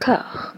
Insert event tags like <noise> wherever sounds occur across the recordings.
D'accord.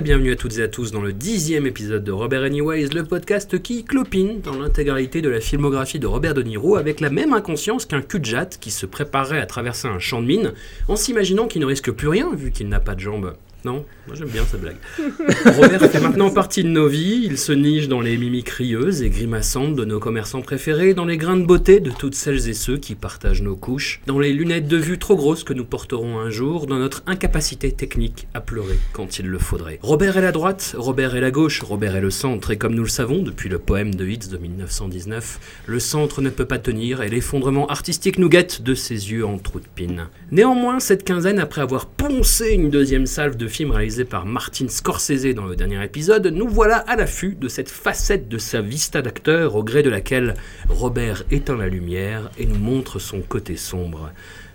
Bienvenue à toutes et à tous dans le dixième épisode de Robert Anyways, le podcast qui clopine dans l'intégralité de la filmographie de Robert De Niro avec la même inconscience qu'un cul de jatte qui se préparerait à traverser un champ de mine en s'imaginant qu'il ne risque plus rien vu qu'il n'a pas de jambes. Non, moi j'aime bien cette blague. <laughs> Robert fait maintenant partie de nos vies, il se niche dans les mimiques rieuses et grimaçantes de nos commerçants préférés, dans les grains de beauté de toutes celles et ceux qui partagent nos couches, dans les lunettes de vue trop grosses que nous porterons un jour, dans notre incapacité technique à pleurer quand il le faudrait. Robert est la droite, Robert est la gauche, Robert est le centre, et comme nous le savons depuis le poème de Hitz de 1919, le centre ne peut pas tenir et l'effondrement artistique nous guette de ses yeux en trou de pine. Néanmoins, cette quinzaine, après avoir poncé une deuxième salve de film réalisé par Martin Scorsese dans le dernier épisode, nous voilà à l'affût de cette facette de sa vista d'acteur au gré de laquelle Robert éteint la lumière et nous montre son côté sombre.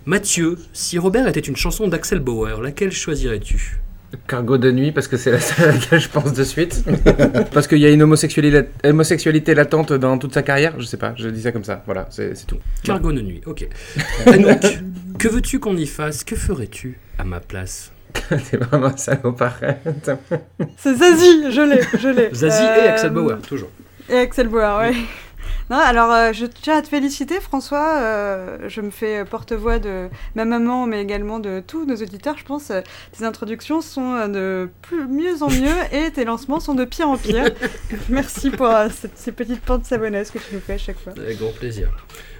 Mathieu, si Robert était une chanson d'Axel Bauer, laquelle choisirais-tu? Cargo de nuit, parce que c'est la seule à laquelle je pense de suite. <laughs> parce qu'il y a une homosexualité, homosexualité latente dans toute sa carrière? Je sais pas, je dis ça comme ça. Voilà, c'est c'est tout. Cargo de nuit, ok. <laughs> Anouk, que veux-tu qu'on y fasse? Que ferais-tu à ma place? <laughs> c'est vraiment un salopard. C'est Zazie, je l'ai, je l'ai. Zazie et Euh, Axel Bauer, toujours. Et Axel Bauer, ouais. Non, alors euh, je tiens à te féliciter François, euh, je me fais porte-voix de ma maman mais également de tous nos auditeurs, je pense. euh, tes introductions sont euh, de plus, mieux en mieux <laughs> et tes lancements sont de pire en pire. <laughs> Merci pour euh, cette- ces petites pentes savonneuses que tu nous fais à chaque fois. Avec grand plaisir.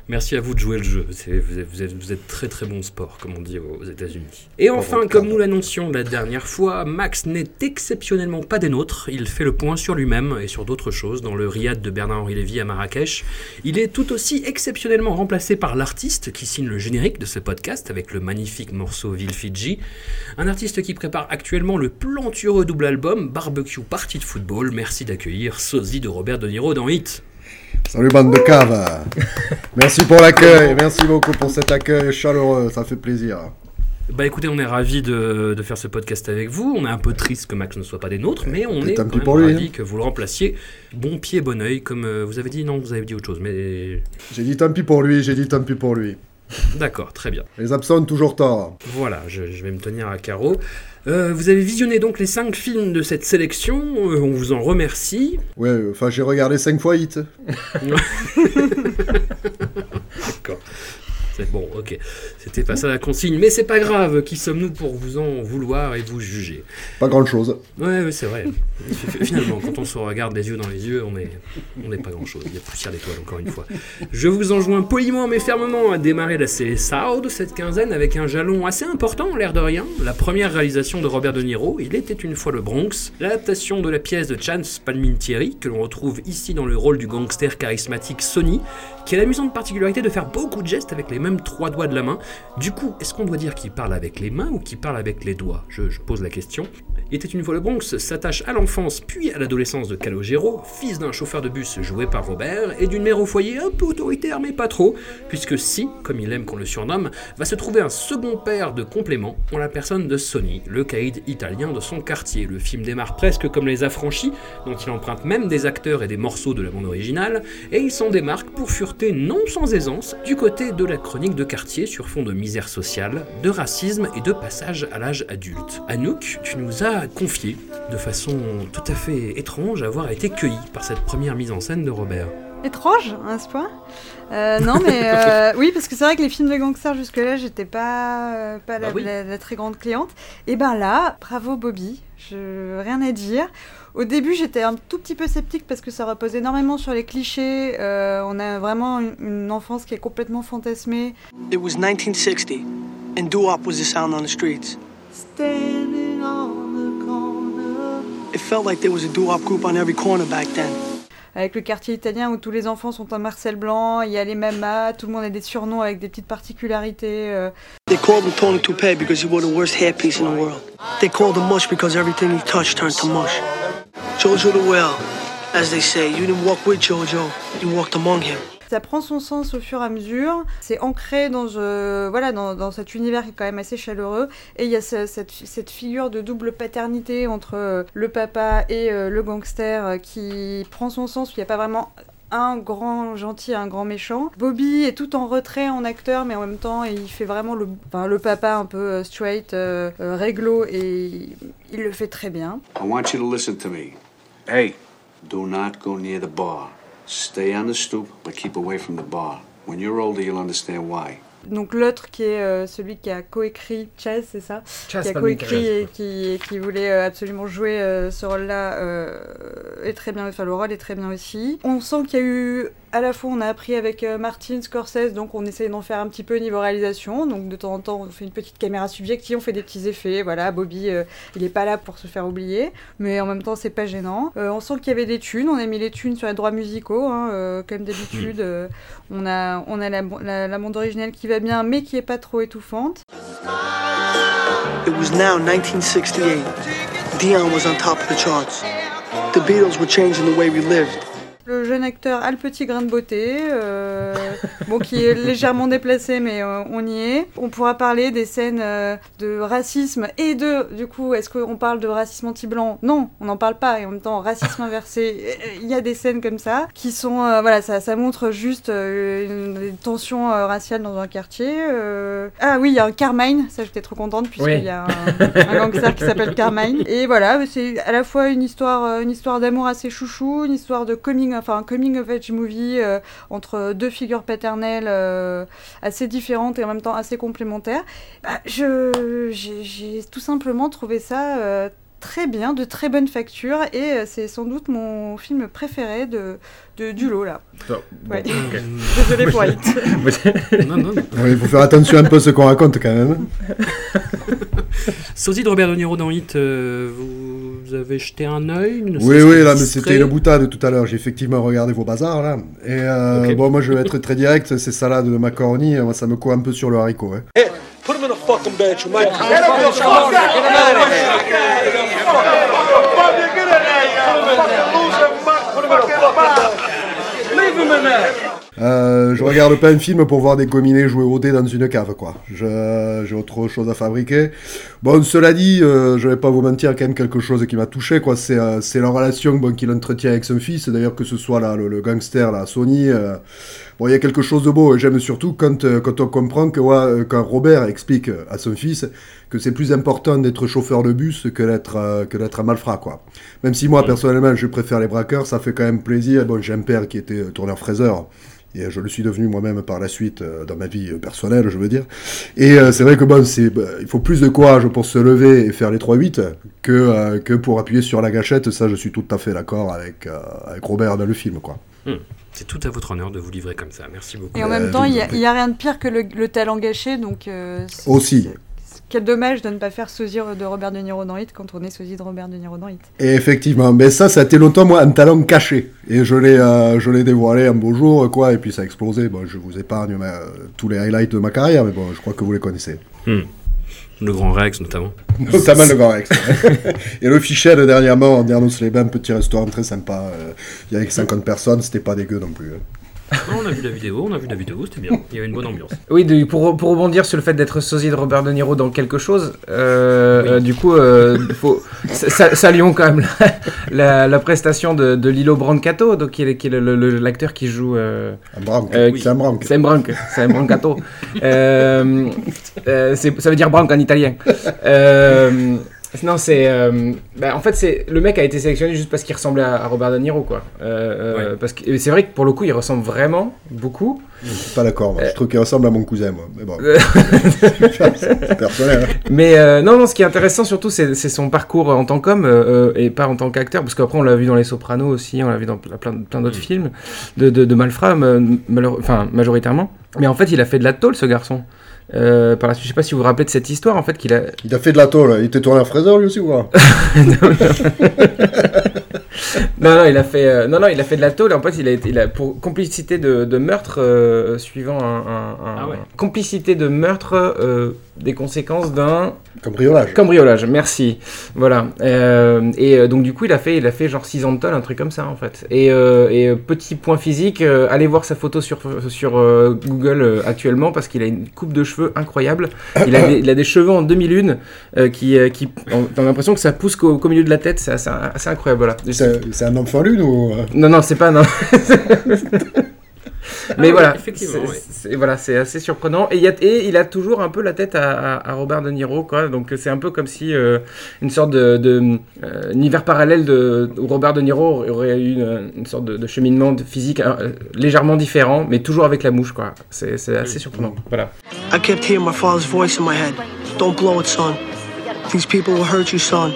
Merci à vous de jouer le jeu. C'est- Vous êtes, vous, êtes, vous êtes très très bon sport, comme on dit aux États-Unis. Et enfin, comme nous l'annoncions la dernière fois, Max n'est exceptionnellement pas des nôtres. Il fait le point sur lui-même et sur d'autres choses dans le riad de Bernard-Henri Lévy à Marrakech. Il est tout aussi exceptionnellement remplacé par l'artiste qui signe le générique de ce podcast avec le magnifique morceau Ville Fidji. Un artiste qui prépare actuellement le plantureux double album Barbecue Party de football. Merci d'accueillir Sosie de Robert De Niro dans Hit. Salut bande de cave Merci pour l'accueil, merci beaucoup pour cet accueil chaleureux, ça fait plaisir. Bah écoutez, on est ravis de, de faire ce podcast avec vous. On est un peu triste que Max ne soit pas des nôtres, mais on est quand même pour lui, ravis que vous le remplaciez. Bon pied, bon oeil, comme euh, vous avez dit. Non, vous avez dit autre chose, mais J'ai dit tant pis pour lui, j'ai dit tant pis pour lui. d'accord, très bien. Les absents ont toujours tort. Voilà, je, je vais me tenir à carreau. Euh, vous avez visionné donc les 5 films de cette sélection. euh, on vous en remercie. Ouais, enfin j'ai regardé 5 fois Hit. <laughs> <laughs> D'accord. C'est bon, ok. C'était pas ça la consigne, mais c'est pas grave. Qui sommes-nous pour vous en vouloir et vous juger? Pas grand chose. Ouais, c'est vrai. <laughs> Finalement, quand on se regarde les yeux dans les yeux, on est, on n'est pas grand-chose. Il y a poussière d'étoiles, encore une fois. Je vous enjoins poliment mais fermement à démarrer la série Sao de cette quinzaine avec un jalon assez important, l'air de rien. La première réalisation de Robert De Niro, Il était une fois le Bronx. L'adaptation de la pièce de Chance Palminteri, que l'on retrouve ici dans le rôle du gangster charismatique Sonny, qui a l'amusante particularité de faire beaucoup de gestes avec les mêmes trois doigts de la main. Du coup, est-ce qu'on doit dire qu'il parle avec les mains ou qu'il parle avec les doigts je, pose la question. Était une fois le Bronx s'attache à l'enfance puis à l'adolescence de Calogero, fils d'un chauffeur de bus joué par Robert et d'une mère au foyer un peu autoritaire mais pas trop, puisque si, comme il aime qu'on le surnomme, va se trouver un second père de complément en la personne de Sonny, le caïd italien de son quartier. Le film démarre presque comme Les Affranchis, dont il emprunte même des acteurs et des morceaux de la bande originale, et il s'en démarque pour fureter non sans aisance du côté de la chronique de quartier sur fond de misère sociale, de racisme et de passage à l'âge adulte. Anouk, tu nous as confié, de façon tout à fait étrange, avoir été cueilli par cette première mise en scène de Robert. Étrange, à ce point? Euh, Non, mais euh, <laughs> oui, parce que c'est vrai que les films de gangsters jusque-là, j'étais pas, euh, pas la, Bah oui. la- la très grande cliente. Et ben là, bravo Bobby, je rien à dire. Au début, j'étais un tout petit peu sceptique parce que ça repose énormément sur les clichés. Euh, on a vraiment une, une enfance qui est complètement fantasmée. It was 1960, and doo-wop was the sound on the streets. It felt like there was a doo-wop group on every corner back then. Avec le quartier italien où tous les enfants sont en Marcel Blanc, il y a les mamas, tout le monde a des surnoms avec des petites particularités. euh. They called him Tony Toupee because he wore the worst hairpiece in the world. They called him Mush because everything he touched turned to mush. Jojo the Whale, As they say, you didn't walk with Jojo, you walked among him. Ça prend son sens au fur et à mesure. C'est ancré dans, euh, voilà, dans, dans cet univers qui est quand même assez chaleureux. Et il y a ce- cette, cette figure de double paternité entre euh, le papa et euh, le gangster qui prend son sens. Il n'y a pas vraiment un grand gentil un grand méchant. Bobby est tout en retrait en acteur, mais en même temps, il fait vraiment le, enfin, le papa un peu straight, euh, euh, réglo, et il le fait très bien. I want you to listen to me. Hey, do not go near the bar. Stay on the stoop, but keep away from the bar. When you're older, you'll understand why. Donc l'autre qui est euh, celui qui a coécrit Chaz, c'est ça Chaz qui a coécrit et qui, qui voulait euh, absolument jouer euh, ce rôle-là euh, est très bien, enfin le rôle est très bien aussi. On sent qu'il y a eu, à la fois on a appris avec euh, Martin Scorsese, donc on essaye d'en faire un petit peu niveau réalisation, donc de temps en temps on fait une petite caméra subjective, on fait des petits effets, voilà, Bobby euh, il est pas là pour se faire oublier, mais en même temps c'est pas gênant. Euh, on sent qu'il y avait des thunes, on a mis les thunes sur les droits musicaux, hein, euh, comme d'habitude, euh, on a, on a la, la, la bande originale qui va bien, mais qui est pas trop étouffante. It was now 1968. Dion was on top of the charts. The Beatles were changing the way we lived. Le jeune acteur a le petit grain de beauté, euh, bon, qui est légèrement déplacé, mais euh, on y est. On pourra parler des scènes euh, de racisme et de, du coup, est-ce qu'on parle de racisme anti-blanc? Non, on n'en parle pas. Et en même temps, racisme <laughs> inversé, il y a des scènes comme ça qui sont, voilà, ça, ça montre juste une, une tension raciale dans un quartier. Ah oui, il y a un Carmine, ça j'étais trop contente puisqu'il Oui. y a un, un gangster qui s'appelle Carmine. Et voilà, c'est à la fois une histoire, une histoire d'amour assez chouchou, une histoire de coming, enfin un coming of age movie euh, entre deux figures paternelles euh, assez différentes et en même temps assez complémentaires. Bah, je, j'ai, j'ai tout simplement trouvé ça. Euh, Très bien, de très bonne facture, et euh, c'est sans doute mon film préféré de, de du lot là. Oh, Ouais. bon, ok. Désolé pour Hit. Non, non, non. Ouais, il faut faire attention un peu à ce qu'on raconte quand même. Sosie de Robert De Niro dans Hit, euh, vous avez jeté un œil Oui, oui, là, mais c'était une boutade tout à l'heure. J'ai effectivement regardé vos bazars, là. Et euh, bon, moi, je vais être très direct. Ces salades de macaroni, moi, ça me court un peu sur le haricot. Hein. Put him in a fucking you might. Euh, je regarde pas un film pour voir des gominés jouer au dé dans une cave, quoi. J'ai autre chose à fabriquer. Bon, cela dit, euh, je vais pas vous mentir, quand même quelque chose qui m'a touché, quoi. C'est euh, la relation qu'il entretient avec son fils. D'ailleurs, que ce soit là, le, le gangster, là, Sony. Euh, bon, il y a quelque chose de beau. Et j'aime surtout quand, euh, quand on comprend que ouais, euh, quand Robert explique à son fils que c'est plus important d'être chauffeur de bus que d'être euh, que d'être un malfrat, quoi. Même si moi, personnellement, je préfère les braqueurs, ça fait quand même plaisir. Bon, j'ai un père qui était euh, tourneur-fraiseur. Et euh, je le suis devenu moi-même par la suite euh, dans ma vie euh, personnelle, je veux dire. Et euh, c'est vrai que bon, c'est, bah, il faut plus de courage pour se lever et faire les 3-8 que, euh, que pour appuyer sur la gâchette. Ça, je suis tout à fait d'accord avec, euh, avec Robert dans le film, quoi. C'est tout à votre honneur de vous livrer comme ça. Merci beaucoup. Et en Euh, même temps, il n'y a, rien de pire que le, le talent gâché, donc. euh, Aussi. Quel dommage de ne pas faire sosie de Robert De Niro dans Hit quand on est sosie de Robert De Niro dans Hit. Et effectivement, mais ça, ça a été longtemps, moi, un talent caché. Et je l'ai, euh, je l'ai dévoilé un beau jour, quoi, et puis ça a explosé. Bon, je vous épargne mais, euh, tous les highlights de ma carrière, mais bon, je crois que vous les connaissez. Le grand Rex, notamment. Notamment le Grand Rex. <laughs> et le Fichel, dernièrement, en Dernos les Bains, petit restaurant très sympa. euh, Il y avait que 50 personnes, c'était pas dégueu non plus. Ah, on a vu la vidéo, on a vu la vidéo, c'était bien. Il y avait une bonne ambiance. Oui, de- pour, pour rebondir sur le fait d'être sosie de Robert De Niro dans quelque chose, euh, Oui. euh, du coup, euh, faut, sa- sa- saluons quand même la, la, la prestation de, de Lilo Brancato, donc qui est, qui est le- le- l'acteur qui joue euh, Un branque. Euh, c'est un branque. Sam Branc, Sam Brancato. Euh, euh, c'est- ça veut dire branque en italien. Euh, non, c'est. euh, bah, en fait, c'est le mec a été sélectionné juste parce qu'il ressemblait à, à Robert De Niro, quoi. Euh, euh, Ouais. Parce que et c'est vrai que pour le coup, il ressemble vraiment beaucoup. Je suis pas d'accord, moi. Euh. Je trouve qu'il ressemble à mon cousin, moi. Mais bon, <laughs> c'est personnel. hein. Mais euh, non, non, ce qui est intéressant surtout, c'est c'est son parcours en tant qu'homme et pas en tant qu'acteur, parce qu'après on l'a vu dans Les Sopranos aussi, on l'a vu dans plein, plein, d'autres Mm. films de, de, de malfrats, ma- malheureux- enfin majoritairement. Mais en fait, il a fait de la tôle, ce garçon. Euh, par la suite, je sais pas si vous vous rappelez de cette histoire, en fait, qu'il a. Il a fait de la tôle. Il était tourneur fraiseur, lui aussi, ou quoi <laughs> <laughs> <laughs> <laughs> non, non, il a fait, euh, non, non, il a fait de la tôle. En fait, il a été, il a, pour complicité de, de meurtre euh, suivant un, un- un- Ah ouais. complicité de meurtre euh, des conséquences d'un Cambriolage. cambriolage. Merci. Voilà. Euh, et donc du coup, il a fait, il a fait genre 6 ans de tôle, un truc comme ça en fait. Et, et petit point physique, euh, allez voir sa photo sur sur euh, Google euh, actuellement parce qu'il a une coupe de cheveux incroyable. Il a des, il a des cheveux en demi-lune euh, qui, euh, qui, on- t'as l'impression que ça pousse qu'au qu'au milieu de la tête. C'est assez, assez incroyable. Voilà. C'est un enfant lune ou. euh, Non, non, c'est pas non. <laughs> Mais Ah, voilà, c'est- ouais. voilà, c'est assez surprenant. Et il, y a, et il a toujours un peu la tête à, à- à Robert De Niro, quoi. Donc c'est un peu comme si euh, une sorte de, de euh, univers parallèle de où Robert De Niro aurait eu une, une sorte de, de cheminement de physique euh, légèrement différent, mais toujours avec la mouche, quoi. C'est c'est assez surprenant. Voilà. I kept hearing my father's voice in my head. Don't blow it, son. These people will hurt you, son.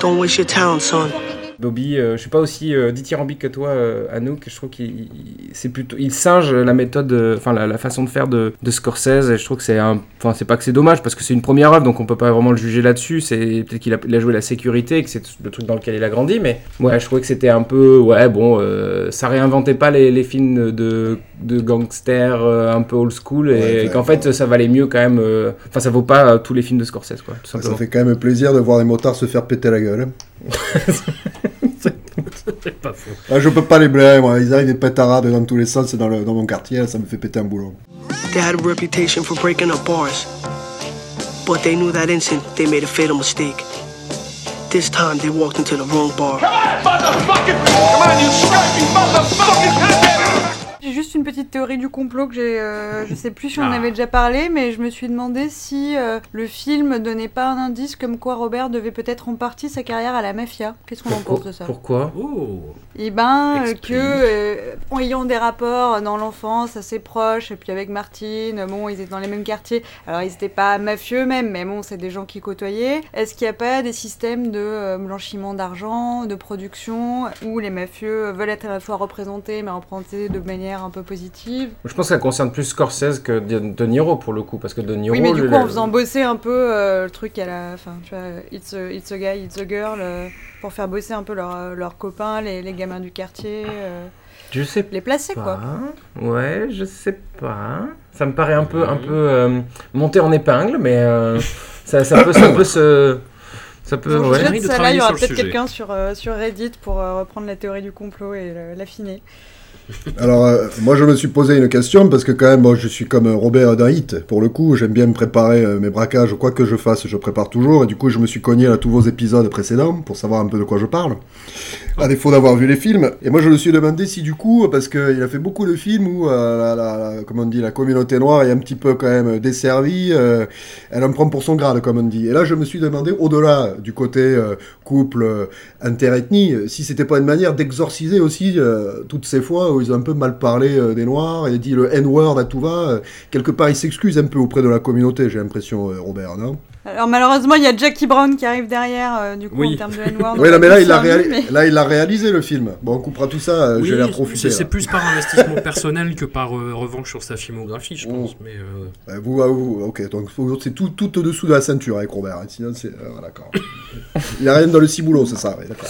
Don't waste your talent, son. Bobby, euh, je suis pas aussi euh, dithyrambique que toi, euh, Anouk. Je trouve qu'il il- c'est plutôt, il singe la méthode, euh, enfin la, la façon de faire de, de Scorsese. Et je trouve que c'est un, enfin c'est pas que c'est dommage parce que c'est une première œuvre, donc on peut pas vraiment le juger là-dessus. C'est peut-être qu'il a, joué la sécurité, que c'est le truc dans lequel il a grandi, mais ouais, je trouvais que c'était un peu, ouais, bon, euh, ça réinventait pas les, les films de, de gangsters un peu old school et, Ouais, et qu'en fait ça valait mieux quand même. Enfin, ça vaut pas tous les films de Scorsese, quoi, tout Ça fait quand même plaisir de voir les motards se faire péter la gueule. C'est pas faux. Ah, je peux pas les blairer, moi. Ils arrivent des pétarades dans tous les sens dans, le, dans mon quartier, ça me fait péter un boulot. They had a reputation for breaking up bars. But they knew that instant they made a fatal mistake. This time they walked into the wrong bar. J'ai juste une petite théorie du complot que j'ai. euh, je sais plus si on en Ah. avait déjà parlé, mais je me suis demandé si euh, le film donnait pas un indice comme quoi Robert devait peut-être en partie sa carrière à la mafia. Qu'est-ce qu'on en pense de ça Pourquoi Eh ben, euh, Explique. que euh, en ayant des rapports dans l'enfance assez proches, et puis avec Martine, bon, ils étaient dans les mêmes quartiers. Alors, ils n'étaient pas mafieux même, mais bon, c'est des gens qui côtoyaient. Est-ce qu'il n'y a pas des systèmes de blanchiment d'argent, de production, où les mafieux veulent être à la fois représentés, mais représentés de manière un peu positive Je pense que ça concerne plus Scorsese que De, De Niro pour le coup, parce que De Niro. Oui, mais du le- coup, en faisant bosser un peu euh, le truc à la fin, tu vois, it's a, it's a guy, it's a girl, euh, pour faire bosser un peu leurs leurs copains, les, les gamins du quartier, euh, je sais les placer quoi. Ouais, je sais pas. Ça me paraît un peu, un peu euh, monté en épingle, mais euh, <laughs> ça, ça peut, ça peut se, ça peut. Faut ouais. que je de ça là, il y aura peut-être quelqu'un sur, euh, sur Reddit pour euh, reprendre la théorie du complot et l'affiner. Alors, euh, moi, je me suis posé une question parce que, quand même, bon, je suis comme Robert d'un hit. Pour le coup, j'aime bien me préparer euh, mes braquages. Quoi que je fasse, je prépare toujours. Et du coup, je me suis cogné à tous vos épisodes précédents pour savoir un peu de quoi je parle. À défaut d'avoir vu les films. Et moi, je me suis demandé si, du coup, parce qu'il a fait beaucoup de films où, euh, la, la- la- comment on dit, la communauté noire est un petit peu, quand même, desservie. elle en prend pour son grade, comme on dit. Et là, je me suis demandé, au-delà du côté couple, interethnie, si c'était pas une manière d'exorciser aussi toutes ces fois où ils ont un peu mal parlé euh, des Noirs et dit le N-word à tout va. euh, quelque part, il s'excuse un peu auprès de la communauté, j'ai l'impression, euh, Robert, non? Alors malheureusement, il y a Jackie Brown qui arrive derrière, euh, du coup, Oui. en termes de N-word. <laughs> Oui, là, mais là, il l'a servi, réali- mais- là, il l'a réalisé, le film. Bon, on coupera tout ça, euh, Oui, j'ai l'air trop c'est futé. c'est plus par investissement personnel que par euh, revanche sur sa filmographie, je Oh. pense. Mais euh, Euh, vous, ah, vous, ok, donc c'est tout, tout au-dessous de la ceinture avec Robert, hein, sinon c'est... euh, d'accord. <laughs> il a rien dans le ciboulot, c'est ça, oui, d'accord.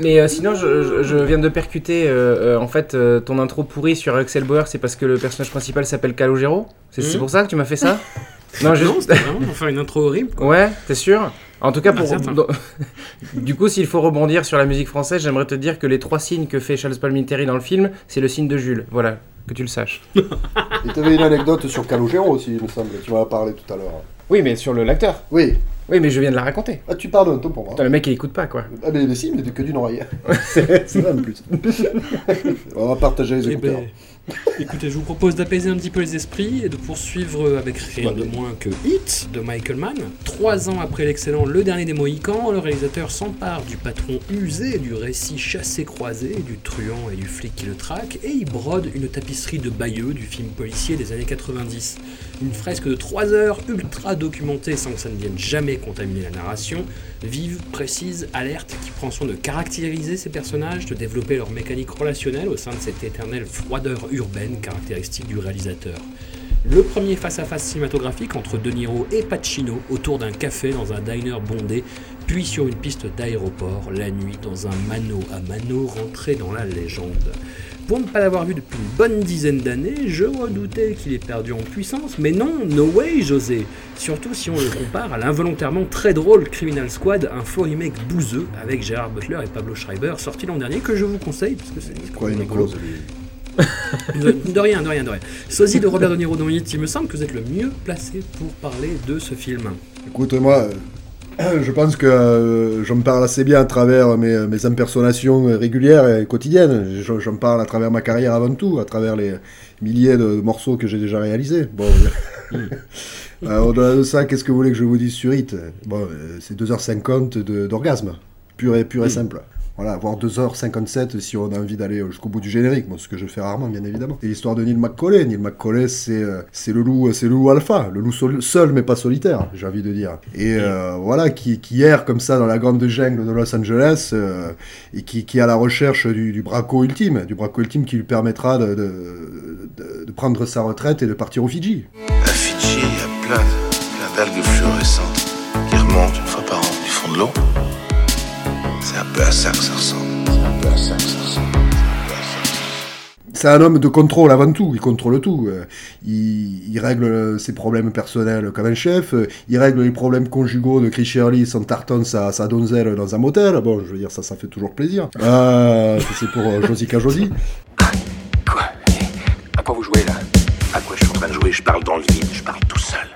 Mais euh, sinon, je, je- je viens de percuter euh, euh, en fait euh, ton intro pourri sur Axel Bauer, c'est parce que le personnage principal s'appelle Calogero C'est c'est Mhm. pour ça que tu m'as fait ça <laughs> Non, juste. non, c'était vraiment pour faire une intro horrible. Quoi. Ouais, t'es sûr? En tout cas, Ah, pour... <laughs> du coup, s'il faut rebondir sur la musique française, j'aimerais te dire que les trois signes que fait Charles Palminteri dans le film, c'est le signe de Jules. Voilà, que tu le saches. <laughs> Et t'avais une anecdote sur Calogero aussi, il me semble, tu m'en as parlé tout à l'heure. Oui, mais sur le l'acteur. Oui, Oui, mais je viens de la raconter. ah, tu parles un peu pour moi. Putain, le mec, il écoute pas, quoi. Ah mais, mais si, mais que d'une oreille. <laughs> c'est c'est vrai en plus. <laughs> On va partager les Eh écouteurs. ben, écoutez, je vous propose d'apaiser un petit peu les esprits et de poursuivre avec rien de moins que Hit de Michael Mann. Trois ans après l'excellent Le Dernier des Mohicans, le réalisateur s'empare du patron usé du récit chassé-croisé, du truand et du flic qui le traque, et il brode une tapisserie de Bayeux du film policier des années 90. Une fresque de 3 heures, ultra documentée sans que ça ne vienne jamais contaminer la narration, vive, précise, alerte, qui prend soin de caractériser ses personnages, de développer leur mécanique relationnelle au sein de cette éternelle froideur urbaine caractéristique du réalisateur. Le premier face-à-face cinématographique entre De Niro et Pacino autour d'un café dans un diner bondé puis sur une piste d'aéroport, la nuit dans un mano à mano rentré dans la légende. Pour ne pas l'avoir vu depuis une bonne dizaine d'années, je redoutais qu'il ait perdu en puissance, mais non, no way José Surtout si on le compare à l'involontairement très drôle Criminal Squad, un faux remake bouseux avec Gérard Butler et Pablo Schreiber, sorti l'an dernier, que je vous conseille, parce que c'est Quoi, une <laughs> De, de rien, de rien, de rien. Sosie de Robert De Niro il me semble que vous êtes le mieux placé pour parler de ce film. Écoute, moi, euh, <clears throat> je pense que euh, je me parle assez bien à travers mes, mes impersonations régulières et quotidiennes. Je, je me parle à travers ma carrière avant tout, à travers les milliers de morceaux que j'ai déjà réalisés. Bon, <laughs> euh, au-delà de ça, qu'est-ce que vous voulez que je vous dise sur Hit Bon, euh, c'est 2h50 de- d'orgasme, pur et, pur et simple. Voilà, voire 2h57 si on a envie d'aller jusqu'au bout du générique, bon, ce que je fais rarement, bien évidemment. Et l'histoire de Neil McCauley. Neil McCauley, c'est euh, c'est le loup, c'est le loup alpha, le loup sol- seul mais pas solitaire, j'ai envie de dire. Et euh, voilà, qui, qui erre comme ça dans la grande jungle de Los Angeles euh, et qui, qui est à la recherche du, du braco ultime, du braco ultime qui lui permettra de, de, de- de prendre sa retraite et de partir aux Fidji. À Fidji, il y a plein, plein d'algues fluorescentes qui remontent une fois par an du fond de l'eau. C'est un peu à ça que ça ressemble. C'est un peu à ça que ça ressemble. C'est un peu à ça que ça ressemble. C'est un homme de contrôle avant tout, il contrôle tout. Euh, Il, il règle ses problèmes personnels comme un chef, euh, il règle les problèmes conjugaux de Chris Shirley sans tartonne sa, sa donzelle dans un motel. Bon, je veux dire, ça, ça fait toujours plaisir. Euh, c'est pour euh, Josica Josie. Quoi? À quoi vous jouez là? À quoi je suis en train de jouer? Je parle dans le vide, je parle tout seul.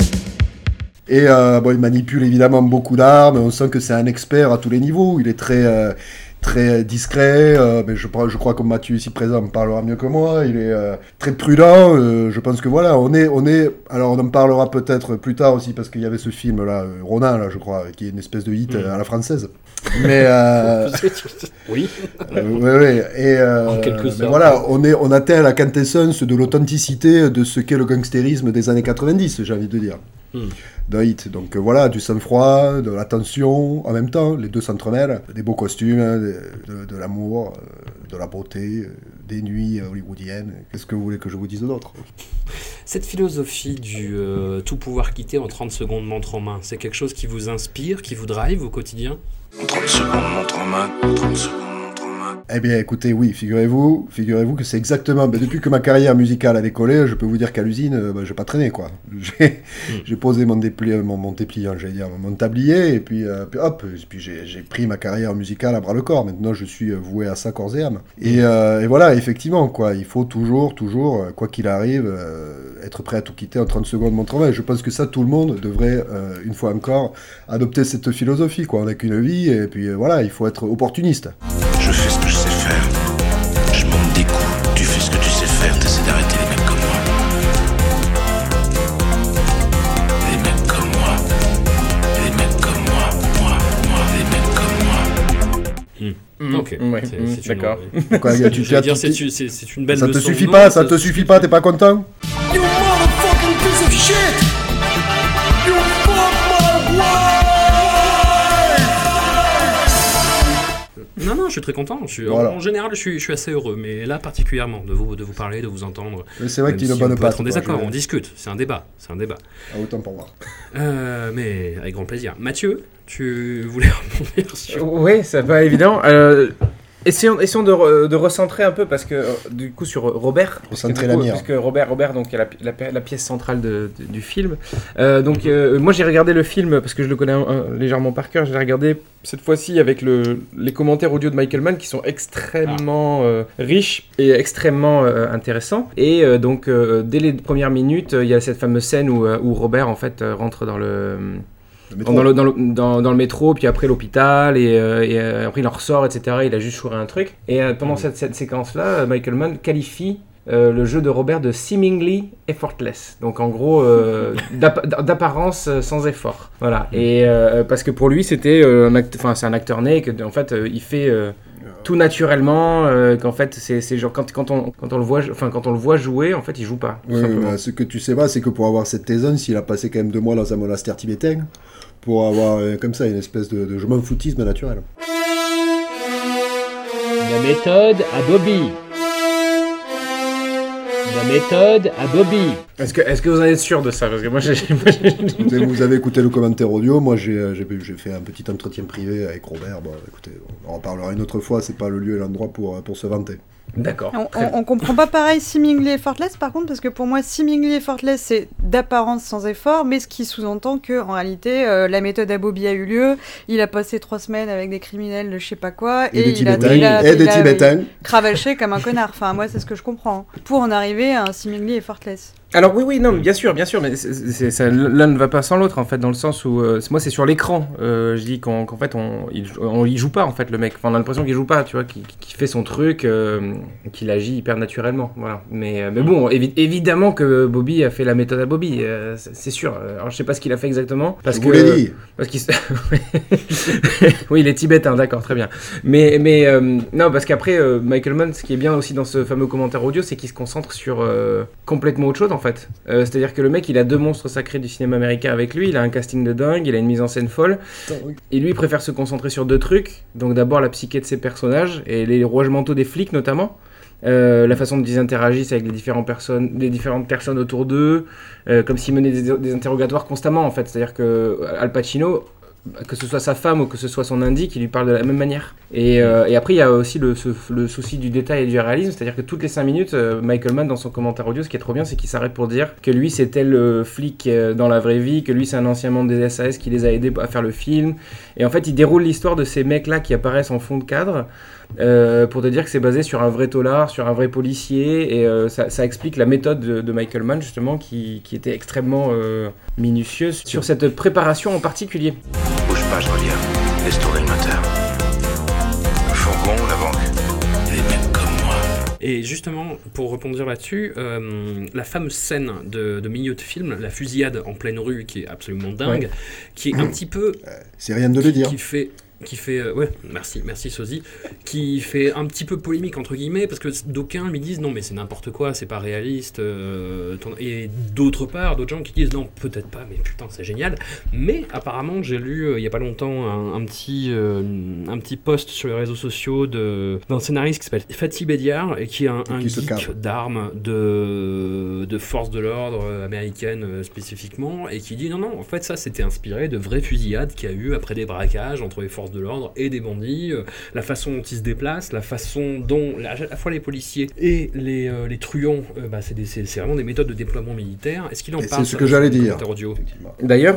Et euh, bon, il manipule évidemment beaucoup d'armes, on sent que c'est un expert à tous les niveaux, il est très, euh, très discret, euh, mais je, je crois que Mathieu ici présent me parlera mieux que moi, il est euh, très prudent, euh, je pense que voilà, on est, on est, alors on en parlera peut-être plus tard aussi, parce qu'il y avait ce film là, euh, Ronin là je crois, qui est une espèce de hit euh, à la française. Mais euh, <laughs> Oui. euh, ouais, ouais, et euh, En quelque mais sorte. voilà, on est, on atteint la quintessence de l'authenticité de ce qu'est le gangstérisme des années 90, j'ai envie de dire. Hmm. D'un hit. Donc euh, voilà, du sang-froid, de l'attention, en même temps, les deux s'entremêlent, des beaux costumes, de, de- de l'amour, de la beauté, des nuits hollywoodiennes. Qu'est-ce que vous voulez que je vous dise d'autre? Cette philosophie du tout pouvoir quitter en 30 secondes montre en main, c'est quelque chose qui vous inspire, qui vous drive au quotidien? 30 secondes, montre en main. 30 secondes. Eh bien, écoutez, oui, figurez-vous, figurez-vous que c'est exactement. ben, depuis que ma carrière musicale a décollé, je peux vous dire qu'à l'usine, euh, ben, j'ai pas traîné, quoi. <laughs> J'ai j'ai posé mon dépliant, mon, mon dépliant, j'allais dire, mon tablier, et puis, euh, puis hop, et puis j'ai pris ma carrière musicale à bras le corps. Maintenant, je suis euh, voué à ça corps et âme. Et, euh, et voilà, effectivement, quoi, il faut toujours, toujours, euh, quoi qu'il arrive, euh, être prêt à tout quitter en 30 secondes mon travail. Je pense que ça, tout le monde devrait, euh, une fois encore, adopter cette philosophie, quoi. On n'a qu'une vie, et puis euh, voilà, il faut être opportuniste. Je fais ce que Ok, Mm, mm, une- d'accord. Quoi, tu- <laughs> tu tu- c'est une- belle Ça te suffit pas, ça te suffit. pas, t'es pas content? Suis très content. Je suis, Voilà. En général, je suis, je suis assez heureux, mais là particulièrement, de vous, de vous parler, de vous entendre. C'est vrai que tu si peut patte. être en désaccord, je- on discute, c'est un débat, c'est un débat. Ah, autant pour moi. Euh, mais avec grand plaisir. Mathieu, tu voulais <laughs> rebondir sur... Oui, c'est pas évident. Euh, essayons essayons de, re- de recentrer un peu parce que euh, du coup sur Robert, parce que, Recentrer la mire. parce que Robert, Robert donc est la, la la pièce centrale de- de- du film. Euh, donc euh, moi j'ai regardé le film parce que je le connais un- un- légèrement par cœur. J'ai regardé cette fois-ci avec le, les commentaires audio de Michael Mann qui sont extrêmement euh, riches et extrêmement euh, intéressants. Et euh, donc euh, dès les premières minutes, euh, il y a cette fameuse scène où, où Robert en fait euh, rentre dans le Le métro. dans le, dans, le, dans, dans le métro, puis après l'hôpital, et, euh, et, euh, après il en ressort, etc. Il a juste chouré un truc. Et euh, pendant cette, cette séquence-là, Michael Mann qualifie euh, le jeu de Robert de seemingly effortless. Donc en gros, euh, <laughs> d'app- d'apparence sans effort. Voilà. Et euh, parce que pour lui, c'était un acte- enfin c'est un acteur né, que en fait il fait tout naturellement, qu'en fait c'est genre quand, quand on quand on le voit, enfin quand on le voit jouer, en fait il joue pas. Oui, ce que tu sais pas, c'est que pour avoir cette aisance, il a passé quand même deux mois dans un monastère tibétain pour avoir euh, comme ça une espèce de, de je m'en foutisme naturel. La méthode à Bobby. La méthode à Bobby. Est-ce que, est que vous en êtes sûr de ça? Parce que moi, j'ai- <laughs> Écoutez, vous avez écouté le commentaire audio, moi j'ai euh, j'ai- fait un petit entretien privé avec Robert. Bon, écoutez, on en parlera une autre fois, c'est pas le lieu et l'endroit pour, euh, pour se vanter. D'accord. On, on- on comprend pas pareil Seemingly Effortless par contre parce que pour moi Seemingly Effortless c'est d'apparence sans effort mais ce qui sous-entend que en réalité euh, la méthode à Bobby a eu lieu il a passé trois semaines avec des criminels de je sais pas quoi Et et, il a, il a- Et il a- cravaché comme un connard. Enfin moi c'est ce que je comprends pour en arriver à un Seemingly Effortless Alors oui, oui, non, bien sûr, bien sûr, mais l'un ne va pas sans l'autre en fait, dans le sens où euh, moi c'est sur l'écran. euh, je dis qu'en fait on il, on y joue pas en fait le mec. Enfin, on a l'impression qu'il joue pas, tu vois, qu'il fait son truc, euh, qu'il agit hyper naturellement. Voilà. Mais mais bon, évi- évidemment que Bobby a fait la méthode à Bobby, c'est sûr. Alors je sais pas ce qu'il a fait exactement parce Je que vous dit. parce qu'il se- <laughs> oui, il est tibétain, d'accord, très bien. Mais, mais non, parce qu'après, Michael Mann, ce qui est bien aussi dans ce fameux commentaire audio, c'est qu'il se concentre sur complètement autre chose en fait. Euh, C'est-à-dire que le mec, il a deux monstres sacrés du cinéma américain avec lui, il a un casting de dingue, il a une mise en scène folle, et lui, il préfère se concentrer sur deux trucs. Donc d'abord la psyché de ses personnages et les rouages mentaux des flics notamment. Euh, la façon dont ils interagissent avec les, différentes personnes, les différentes personnes autour d'eux, euh, comme s'ils menaient des, des interrogatoires constamment en fait. C'est-à-dire que Al Pacino, que ce soit sa femme ou que ce soit son indique, il lui parle de la même manière. Et, euh, et après, il y a aussi le, ce- le souci du détail et du réalisme, c'est-à-dire que toutes les 5 minutes, euh, Michael Mann, dans son commentaire audio, ce qui est trop bien, c'est qu'il s'arrête pour dire que lui, c'est tel flic euh, dans la vraie vie, que lui, c'est un ancien membre des SAS qui les a aidés à faire le film. Et en fait, il déroule l'histoire de ces mecs-là qui apparaissent en fond de cadre. Euh, pour te dire que c'est basé sur un vrai tolard, sur un vrai policier, et euh, ça, ça explique la méthode de, de Michael Mann justement qui, qui était extrêmement euh, minutieuse sur cette préparation en particulier. Bouge pas, je reviens. Laisse tourner le moteur. Le fourgon ou la banque Les mecs comme moi. Et justement, pour rebondir là-dessus, euh, la fameuse scène de, de milieu de film, la fusillade en pleine rue, qui est absolument dingue, qui est un petit peu C'est rien de le dire. qui fait qui fait euh, ouais merci merci qui fait un petit peu polémique entre guillemets parce que d'aucuns lui disent non mais c'est n'importe quoi c'est pas réaliste euh, et d'autre part d'autres gens qui disent non peut-être pas mais putain c'est génial. Mais apparemment j'ai lu euh, il y a pas longtemps un, un petit un petit post sur les réseaux sociaux de d'un scénariste qui s'appelle Fatih Bediar et qui est un, un Qui geek d'armes de de forces de l'ordre américaines spécifiquement et qui dit non non en fait ça c'était inspiré de vraies fusillades qu'il y a eu après des braquages entre les forces de l'ordre et des bandits euh, la façon dont ils se déplacent la façon dont la- à la fois les policiers et les, euh, les truands euh, bah, c'est des- c'est c'est vraiment des méthodes de déploiement militaire est-ce qu'il en Et parle c'est ce que j'allais dire. D'ailleurs,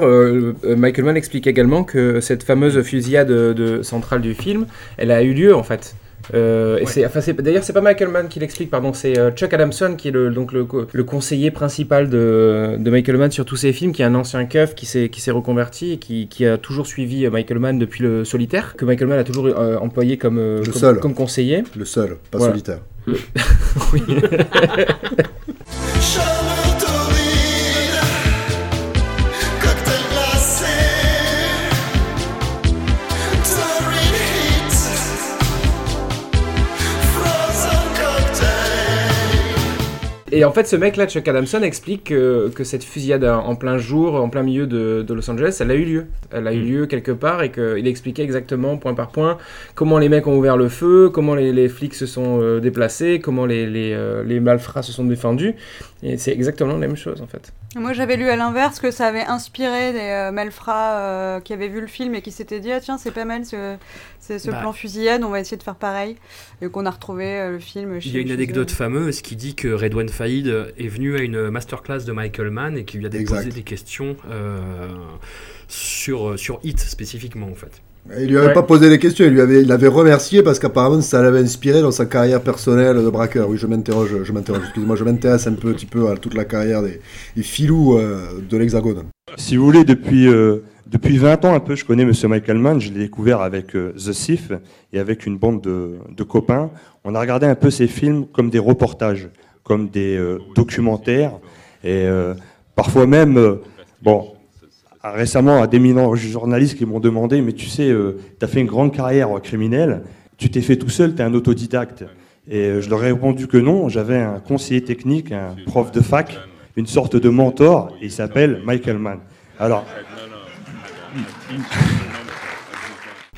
Michael Mann explique également que cette fameuse fusillade de, de- centrale du film, elle a eu lieu en fait. Euh, Ouais. enfin, d'ailleurs, c'est pas Michael Mann qui l'explique, pardon, c'est euh, Chuck Adamson qui est le, donc le, co- le conseiller principal de, de Michael Mann sur tous ses films, qui est un ancien keuf qui s'est, reconverti et qui, qui a toujours suivi euh, Michael Mann depuis le solitaire, que Michael Mann a toujours euh, employé comme, euh, Le comme, seul. comme conseiller. Le seul, pas Voilà. solitaire. <laughs> Oui. <laughs> Et en fait, ce mec-là, Chuck Adamson, explique que, que cette fusillade en plein jour, en plein milieu de, de Los Angeles, elle a eu lieu. Elle a eu Mm. lieu quelque part et qu'il expliquait exactement, point par point, comment les mecs ont ouvert le feu, comment les, les flics se sont euh, déplacés, comment les, les, euh, les malfrats se sont défendus. Et c'est exactement la même chose, en fait. Moi, j'avais lu à l'inverse que ça avait inspiré des euh, malfrats euh, qui avaient vu le film et qui s'étaient dit ah tiens c'est pas mal ce, Bah. plan fusillade, on va essayer de faire pareil et qu'on a retrouvé euh, le film. Il chez- y a une anecdote eux. fameuse qui dit que Redouane Faïd est venu à une masterclass de Michael Mann et qui lui a déposé Exact. des questions euh, sur, sur Hit spécifiquement en fait. Il lui avait Ouais. pas posé les questions, il lui avait, il l'avait remercié parce qu'apparemment ça l'avait inspiré dans sa carrière personnelle de braqueur. Oui, je m'interroge, je m'interroge, excusez-moi, je m'intéresse un petit peu à toute la carrière des, des filous euh, de l'Hexagone. Si vous voulez, depuis, euh, depuis 20 ans un peu, je connais Monsieur Michael Mann. Je l'ai découvert avec euh, The Thief et avec une bande de, de copains. On a regardé un peu ces films comme des reportages, comme des euh, documentaires. Et euh, parfois même, euh, bon, récemment, à d'éminents journalistes qui m'ont demandé, mais tu sais, tu as fait une grande carrière criminelle, tu t'es fait tout seul, tu es un autodidacte. Et euh, je leur ai répondu que non, j'avais un conseiller technique, un prof de fac, une sorte de mentor, et il s'appelle Michael Mann. Alors, <laughs>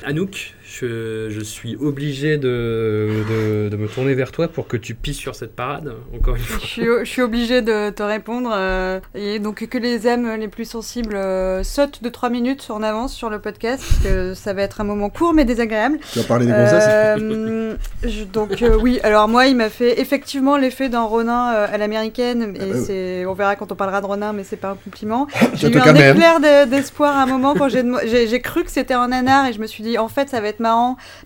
Anouk, je je, je suis obligé de, de, de me tourner vers toi pour que tu pisses sur cette parade, encore une Je fois. suis, je suis obligée de te répondre. euh, et donc, que les âmes les plus sensibles euh, sautent de 3 minutes en avance sur le podcast, parce que ça va être un moment court mais désagréable. Tu vas parler des gonzesses Euh, je- donc euh, oui, alors moi il m'a fait effectivement l'effet d'un Ronin euh, à l'américaine et Ah bah oui. c'est on verra quand on parlera de Ronin mais c'est pas un compliment. <laughs> Je J'ai eu un éclair de- d'espoir à un moment quand j'ai demo- j'ai j'ai cru que c'était un nanar et je me suis dit en fait ça va être marrant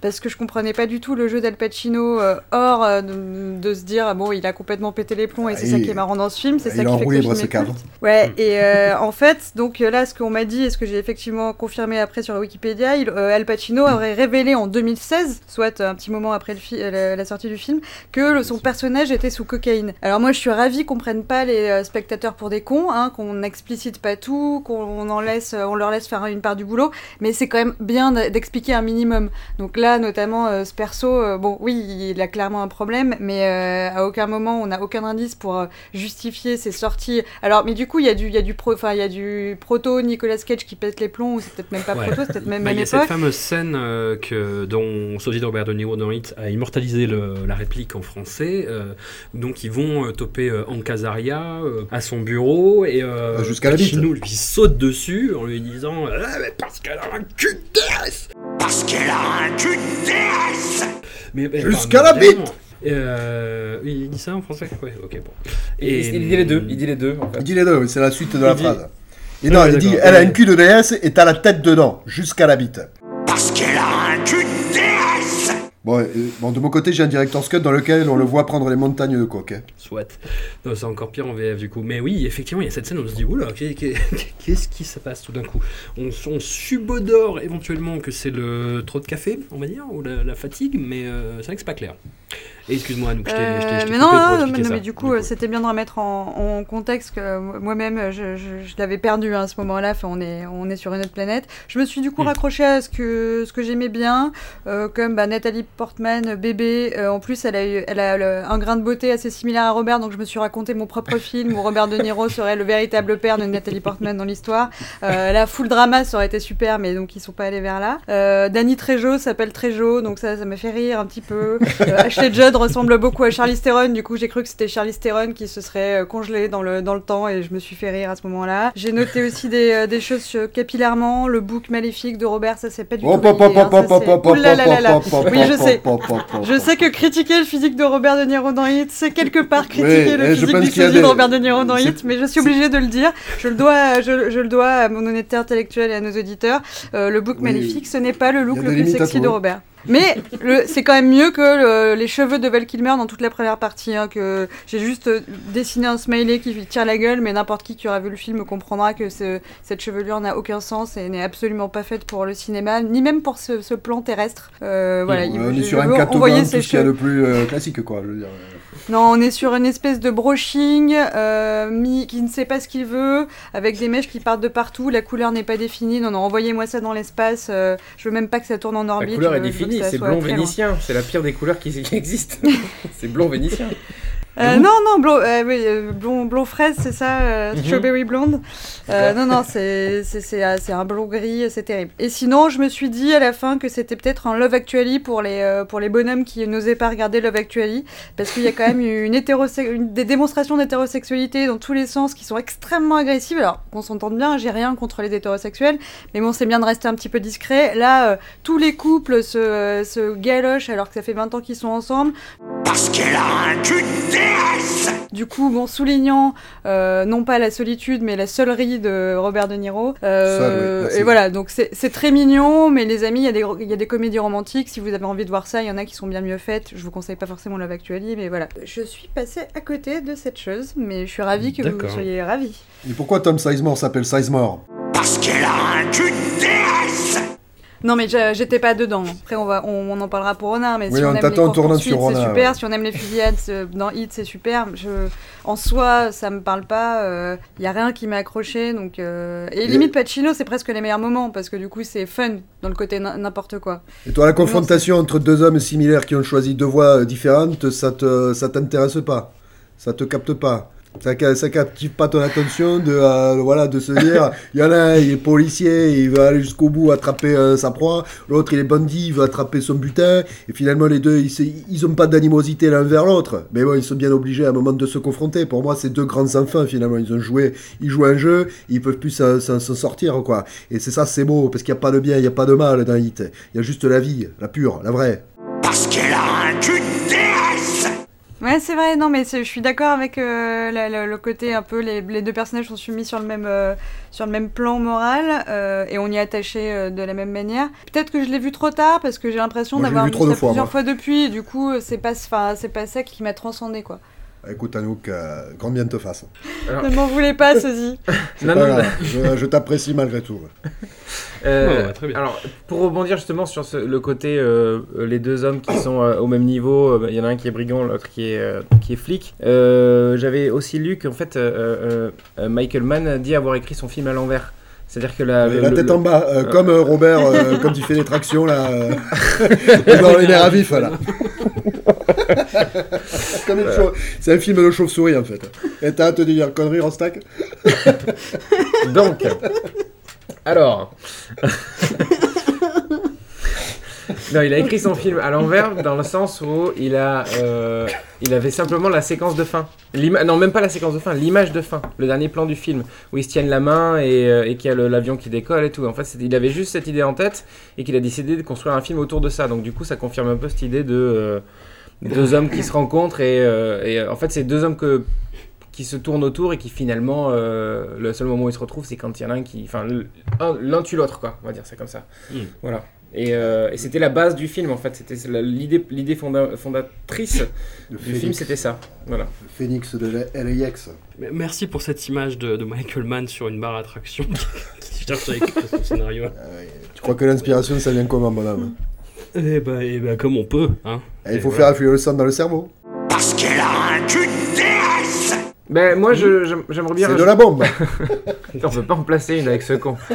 parce que je comprenais pas du tout le jeu d'Al Pacino euh, hors euh, de, de se dire bon il a complètement pété les plombs et c'est Ah, ça il- qui est marrant dans ce film, c'est il ça a qui fait que enroulé le film est culte. Ouais, et euh, en fait, donc là, ce qu'on m'a dit et ce que j'ai effectivement confirmé après sur Wikipédia, il- euh, Al Pacino aurait révélé en 2016, soit un petit moment après le fi- la, la sortie du film, que le- son personnage était sous cocaïne. Alors moi, je suis ravie qu'on prenne pas les euh, spectateurs pour des cons, hein, qu'on n'explicite pas tout, qu'on en laisse, on leur laisse faire une part du boulot, mais c'est quand même bien d'expliquer un minimum. Donc là, notamment, euh, ce perso, euh, bon, oui, il a clairement un problème, mais euh, à aucun moment on n'a aucun indice pour euh, justifier ses sorties. Alors, mais du coup, il y a du, il y a du pro, enfin, il y a du proto Nicolas Cage qui pète les plombs, ou c'est peut-être même pas Ouais. proto, c'est peut-être même Bah, il y a époque. cette fameuse scène euh, que, dont Sosie de Robert De Niro dans Hit a immortalisé le- la réplique en français. euh, donc ils vont euh, toper euh, Azaria euh, à son bureau et jusqu'à la. Pacino lui saute dessus en lui disant Ah, mais parce qu'elle a un cul de déesse Parce qu'elle a un cul de déesse Mais- mais- Jusqu'à la bite. Euh, Il dit ça en français? Ouais, ok, bon. Il, il dit les deux, il dit les deux en fait. Il dit les deux, oui, c'est la suite de la Il dit- phrase. Et non, ouais, il dit elle a un cul de déesse et t'as la tête dedans, jusqu'à la bite. Parce qu'elle a un cul de déesse Bon, euh, bon, de mon côté, j'ai un director's cut dans lequel on le voit prendre les montagnes de coke. hein. Soit. C'est encore pire en VF du coup. Mais oui, effectivement, il y a cette scène où on se dit, oula, qu'est- qu'est- <laughs> qu'est-ce qui se passe tout d'un coup? On, subodore éventuellement que c'est le trop de café, on va dire, ou la, la fatigue, mais euh, c'est vrai que c'est pas clair. Excuse-moi, Anouk, je t'ai t'ai mais non, non, mais, non, ça, mais du coup, euh, c'était bien de remettre en, en contexte que euh, moi-même, je, je- je l'avais perdu hein, à ce moment-là. Enfin, on est, on est sur une autre planète. Je me suis du coup Mm. raccrochée à ce que, ce que j'aimais bien, euh, comme bah, Nathalie Portman, bébé. Euh, en plus, elle a, eu, elle a le- un grain de beauté assez similaire à Robert, donc je me suis raconté mon propre film où Robert De Niro serait le véritable père de Nathalie Portman dans l'histoire. Euh, la full drama, ça aurait été super, mais donc ils sont pas allés vers là. Euh, Danny Trejo s'appelle Trejo, donc ça, ça m'a fait rire un petit peu. Euh, Ashley Judd ressemble beaucoup à Charlize Theron, du coup j'ai cru que c'était Charlize Theron qui se serait euh, congelée dans le, dans le temps et je me suis fait rire à ce moment-là. J'ai noté aussi des, euh, des choses capillairement, le book maléfique de Robert, ça c'est pas du tout Oui, je sais. Je sais que critiquer le physique de Robert De Niro dans Hit, c'est quelque part critiquer le je physique du de Robert De Niro dans Hit, mais je suis obligée de le dire. Je le dois, je, je le dois à mon honnêteté intellectuelle et à nos auditeurs. Euh, le book Oui. maléfique, ce n'est pas le look le plus sexy de. Robert. Mais le- c'est quand même mieux que le- les cheveux de Val Kilmer dans toute la première partie. hein, que j'ai juste euh, dessiné un smiley qui tire la gueule, mais n'importe qui qui aura vu le film comprendra que ce- cette chevelure n'a aucun sens et n'est absolument pas faite pour le cinéma, ni même pour ce, ce plan terrestre. Euh, voilà, on est sur je un veux catogan, envoyer tout ses ce qu'il y a cheveux. de plus euh, classique, quoi. Je veux dire. Non, on est sur une espèce de brushing euh, mi- qui ne sait pas ce qu'il veut, avec des mèches qui partent de partout. La couleur n'est pas définie. Non, non, envoyez-moi ça dans l'espace. euh, je veux même pas que ça tourne en La orbite. couleur je est définie, c'est blond vénitien. C'est la pire des couleurs qui, qui existent. <laughs> c'est blond vénitien. Euh, non, non, blond, euh, oui, euh, blond, blond fraise, c'est ça, euh, Mhm. strawberry blonde. Euh, non, non, c'est c'est- c'est euh, c'est un blond gris, c'est terrible. Et sinon, je me suis dit à la fin que c'était peut-être un Love Actually pour les, euh, pour les bonhommes qui n'osaient pas regarder Love Actually, parce qu'il y a quand même une une- des démonstrations d'hétérosexualité dans tous les sens qui sont extrêmement agressives. Alors, qu'on s'entende bien, j'ai rien contre les hétérosexuels, mais bon, c'est bien de rester un petit peu discret. Là, euh, tous les couples se, euh, se galochent alors que ça fait 20 ans qu'ils sont ensemble. Parce qu'elle a un cul Du coup, bon, soulignant euh, non pas la solitude, mais la seulerie de Robert De Niro. Euh, oui, et voilà, donc c'est très mignon, mais les amis, il y, a des- il y a des comédies romantiques. Si vous avez envie de voir ça, il y en a qui sont bien mieux faites. Je vous conseille pas forcément Love Actually, mais voilà. Je suis passée à côté de cette chose, mais je suis ravie que vous soyez ravis. Et pourquoi Tom Sizemore s'appelle Sizemore? Parce qu'elle a un cul Non, mais j'étais pas dedans. Après, on, va, on, on en parlera pour Ronin, mais Oui, si on on aime les t'attend en tournant sur c'est Ronin, super. ouais. Si on aime les fusillades euh, dans Hit, c'est super. Je, en soi, ça me parle pas. Il y a rien qui m'a accroché. Donc, euh, et, limite, Pacino, c'est presque les meilleurs moments parce que du coup, c'est fun dans le côté n'importe quoi. Et toi, la confrontation entre deux hommes similaires qui ont choisi deux voies euh, différentes, ça te, ça t'intéresse pas? Ça te capte pas? Ça, ça captive pas ton attention de, euh, voilà, de se dire, il y en a un, il est policier, il veut aller jusqu'au bout, attraper euh, sa proie, l'autre il est bandit, il veut attraper son butin, et finalement les deux, ils, ils ont pas d'animosité l'un vers l'autre, mais bon, ils sont bien obligés à un moment de se confronter. Pour moi, c'est deux grands enfants finalement, ils ont joué, ils jouent un jeu, ils peuvent plus s'en sortir, quoi. Et c'est ça, c'est beau, parce qu'il n'y a pas de bien, il n'y a pas de mal dans Hit, il y a juste la vie, la pure, la vraie. Parce qu'elle a un cul Ouais, c'est vrai, non, mais je suis d'accord avec euh, la- la- le côté un peu, les, les deux personnages sont soumis sur le même, euh, sur le même plan moral euh, et on y est attaché de la même manière. Peut-être que je l'ai vu trop tard parce que j'ai l'impression d'avoir vu ça plusieurs fois depuis et du coup, c'est pas, pas ça qui m'a transcendé quoi. Écoute, Anouk, euh, grand bien te fasse. Alors- Ne m'en voulez pas. <laughs> C'est Non, pas non, grave, je, je t'apprécie malgré tout. Euh, Ouais, très bien. Alors, pour rebondir justement sur ce- le côté euh, euh, les deux hommes qui sont euh, au même niveau, euh, il y en a un qui est brigand, l'autre qui est euh, qui est flic. Euh, J'avais aussi lu qu'en fait euh, euh, Michael Mann dit avoir écrit son film à l'envers. C'est-à-dire que la, le- tête le- en bas, euh, <laughs> Euh. comme euh, Robert, euh, quand il fait les tractions, là. euh, dans les nerfs à vif, là. <laughs> Comme une chauve- C'est un film de chauve-souris, en fait. Et t'as à te dire connerie, Rostack <laughs> Donc, alors. <laughs> non, il a écrit son film à l'envers dans le sens où il a, euh, il avait simplement la séquence de fin. L'ima- non, même pas la séquence de fin, l'image de fin, le dernier plan du film où ils se tiennent la main et, euh, et qu'il y a le- l'avion qui décolle et tout. En fait, il avait juste cette idée en tête et qu'il a décidé de construire un film autour de ça. Donc, du coup, ça confirme un peu cette idée de euh, deux hommes qui se rencontrent et, euh, et, euh, en fait, c'est deux hommes que qui se tournent autour et qui finalement euh, le seul moment où ils se retrouvent c'est quand il y en a un qui enfin le- un- l'un tue l'autre quoi on va dire c'est comme ça Mm. voilà et, euh, et c'était la base du film en fait c'était l'idée l'idée fonda- fondatrice Le du film c'était ça voilà Phoenix de la- LAX. Mais Merci pour cette image de, de Michael Mann sur une barre à traction qui <laughs> cherche à écrire son scénario. Ah. Tu crois que l'inspiration, ça vient comment, bonhomme Eh ben, eh ben, comme on peut, hein. Eh, Il Et faut voilà. faire affluer le sang dans le cerveau. Parce qu'elle a un cul ben moi je- j'aime- j'aimerais bien C'est de la bombe. <laughs> <laughs> on peut pas en placer une avec ce con. <laughs>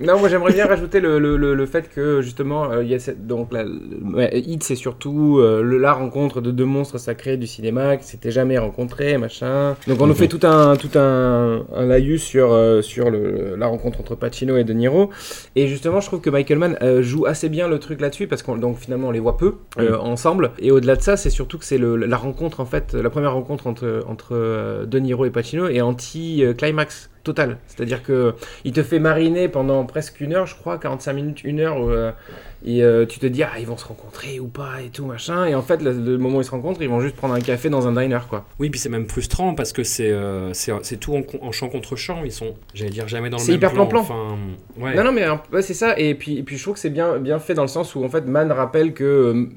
Non moi j'aimerais bien rajouter le, le, le, le fait que justement euh, il y a cette, donc la, Hit c'est surtout euh, la rencontre de deux monstres sacrés du cinéma qui s'étaient jamais rencontrés machin. Donc on nous fait tout un tout un, un laïus sur euh, sur le, la rencontre entre Pacino et De Niro. Et justement je trouve que Michael Mann joue assez bien le truc là-dessus parce qu'on donc finalement on les voit peu ensemble. Et au-delà de ça c'est surtout que c'est le- la rencontre en fait la première rencontre entre entre euh, De Niro et Pacino est anti euh, climax total c'est à dire que il te fait mariner pendant presque une heure je crois 45 minutes une heure où, euh, et euh, tu te dis ah ils vont se rencontrer ou pas et tout machin et en fait le, le moment où ils se rencontrent ils vont juste prendre un café dans un diner quoi Oui, puis c'est même frustrant parce que c'est euh, c'est tout en, en champ contre champ. Ils sont, j'allais dire, jamais dans le C'est même hyper plan. plan-plan. Enfin, ouais. Non, non, mais ouais, c'est ça. Et puis, et puis je trouve que c'est bien, bien fait dans le sens où, en fait, Mann rappelle que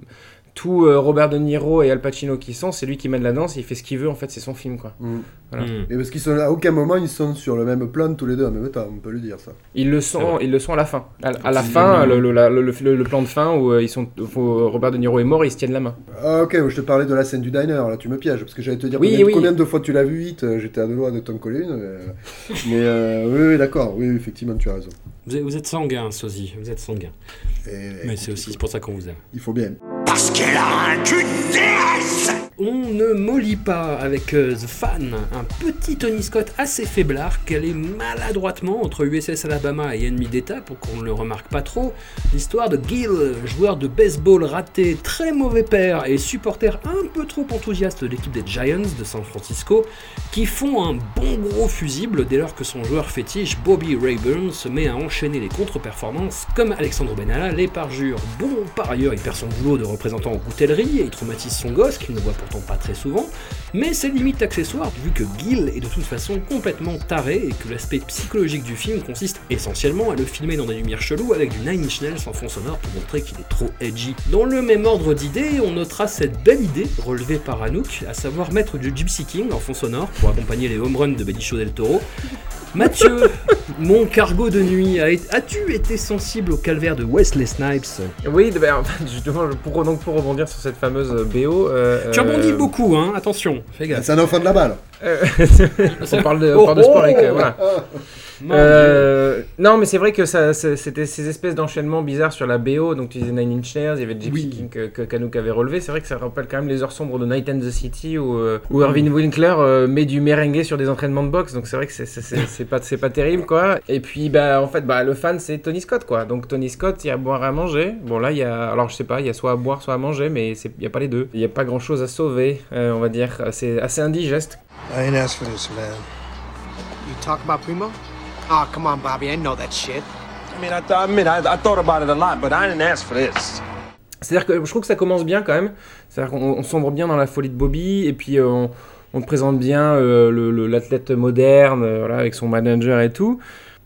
tout euh, Robert De Niro et Al Pacino qui sont, c'est lui qui mène la danse, il fait ce qu'il veut, en fait, c'est son film, quoi. Voilà. Mm. Et parce qu'ils sont à aucun moment ils sont sur le même plan tous les deux en même temps, on peut le dire ça. Ils le sont, ils le sont à la fin. À, à la fin, le, le, la- le- le- le plan de fin où euh, ils sont, Robert De Niro est mort et ils se tiennent la main. Ah ok, je te parlais de la scène du diner, là tu me pièges, parce que j'allais te dire Oui, combien, oui. combien de fois tu l'as vu vite, j'étais à deux doigts de t'en coller une. euh, Mais euh, oui, oui d'accord, oui, effectivement tu as raison. Vous êtes, vous êtes sanguin, Sozy. Vous êtes sanguin. Et- Mais c'est aussi pour ça qu'on vous aime. Il faut bien. Parce qu'elle a un cul de déesse On ne mollit pas avec euh, The Fan, un petit Tony Scott assez faiblard calé maladroitement entre USS Alabama et Ennemi d'État pour qu'on ne le remarque pas trop. L'histoire de Gil, joueur de baseball raté, très mauvais père et supporter un peu trop enthousiaste de l'équipe des Giants de San Francisco, qui font un bon gros fusible dès lors que son joueur fétiche Bobby Rayburn se met à enchaîner les contre-performances comme Alexandre Benalla les parjure. Bon, par ailleurs, il perd son boulot de représentant en coutellerie et il traumatise son gosse qu'il ne voit pas très souvent, mais c'est limite accessoire vu que Gil est de toute façon complètement taré et que l'aspect psychologique du film consiste essentiellement à le filmer dans des lumières cheloues avec du Nine Inch Nails en fond sonore pour montrer qu'il est trop edgy. Dans le même ordre d'idées, on notera cette belle idée relevée par Anouk, à savoir mettre du Gypsy King en fond sonore pour accompagner les home runs de Benicio del Toro. Mathieu, mon cargo de nuit, a- as-tu été sensible au calvaire de Wesley Snipes? Oui, ben, en fait, justement, pour, donc, pour rebondir sur cette fameuse BO. euh, Tu rebondis euh, beaucoup, hein, attention, fais gaffe. C'est un enfant de la balle. Euh, <laughs> on parle de, on Oh, parle de sport avec. euh, oh voilà. Euh, non, mais c'est vrai que ça, c'était ces espèces d'enchaînements bizarres sur la BO. Donc, tu disais Nine Inch Nails, il y avait Gypsy Oui. King que, que Kanouk avait relevé. C'est vrai que ça rappelle quand même les heures sombres de Night and the City où, euh, où Irving Winkler euh, met du merengue sur des entraînements de boxe. Donc, c'est vrai que c'est- c'est c'est- c'est pas, c'est pas terrible, quoi. Et puis, bah, en fait, bah, le fan, c'est Tony Scott, quoi. Donc, Tony Scott, il y a à boire et à manger. Bon, là, il y a. Alors, je sais pas, il y a soit à boire, soit à manger, mais il y a pas les deux. Il y a pas grand chose à sauver, euh, on va dire. C'est assez indigeste. I ain't asked for this, man. You talk about Primo? Oh, come on, Bobby. I know that shit. I mean, I, th- I admit, I, I thought about it a lot, but I didn't ask for this. C'est-à-dire que je trouve que ça commence bien quand même. C'est-à-dire qu'on on sombre bien dans la folie de Bobby et puis euh, on, on te présente bien euh, le- le- l'athlète moderne euh, voilà, avec son manager et tout.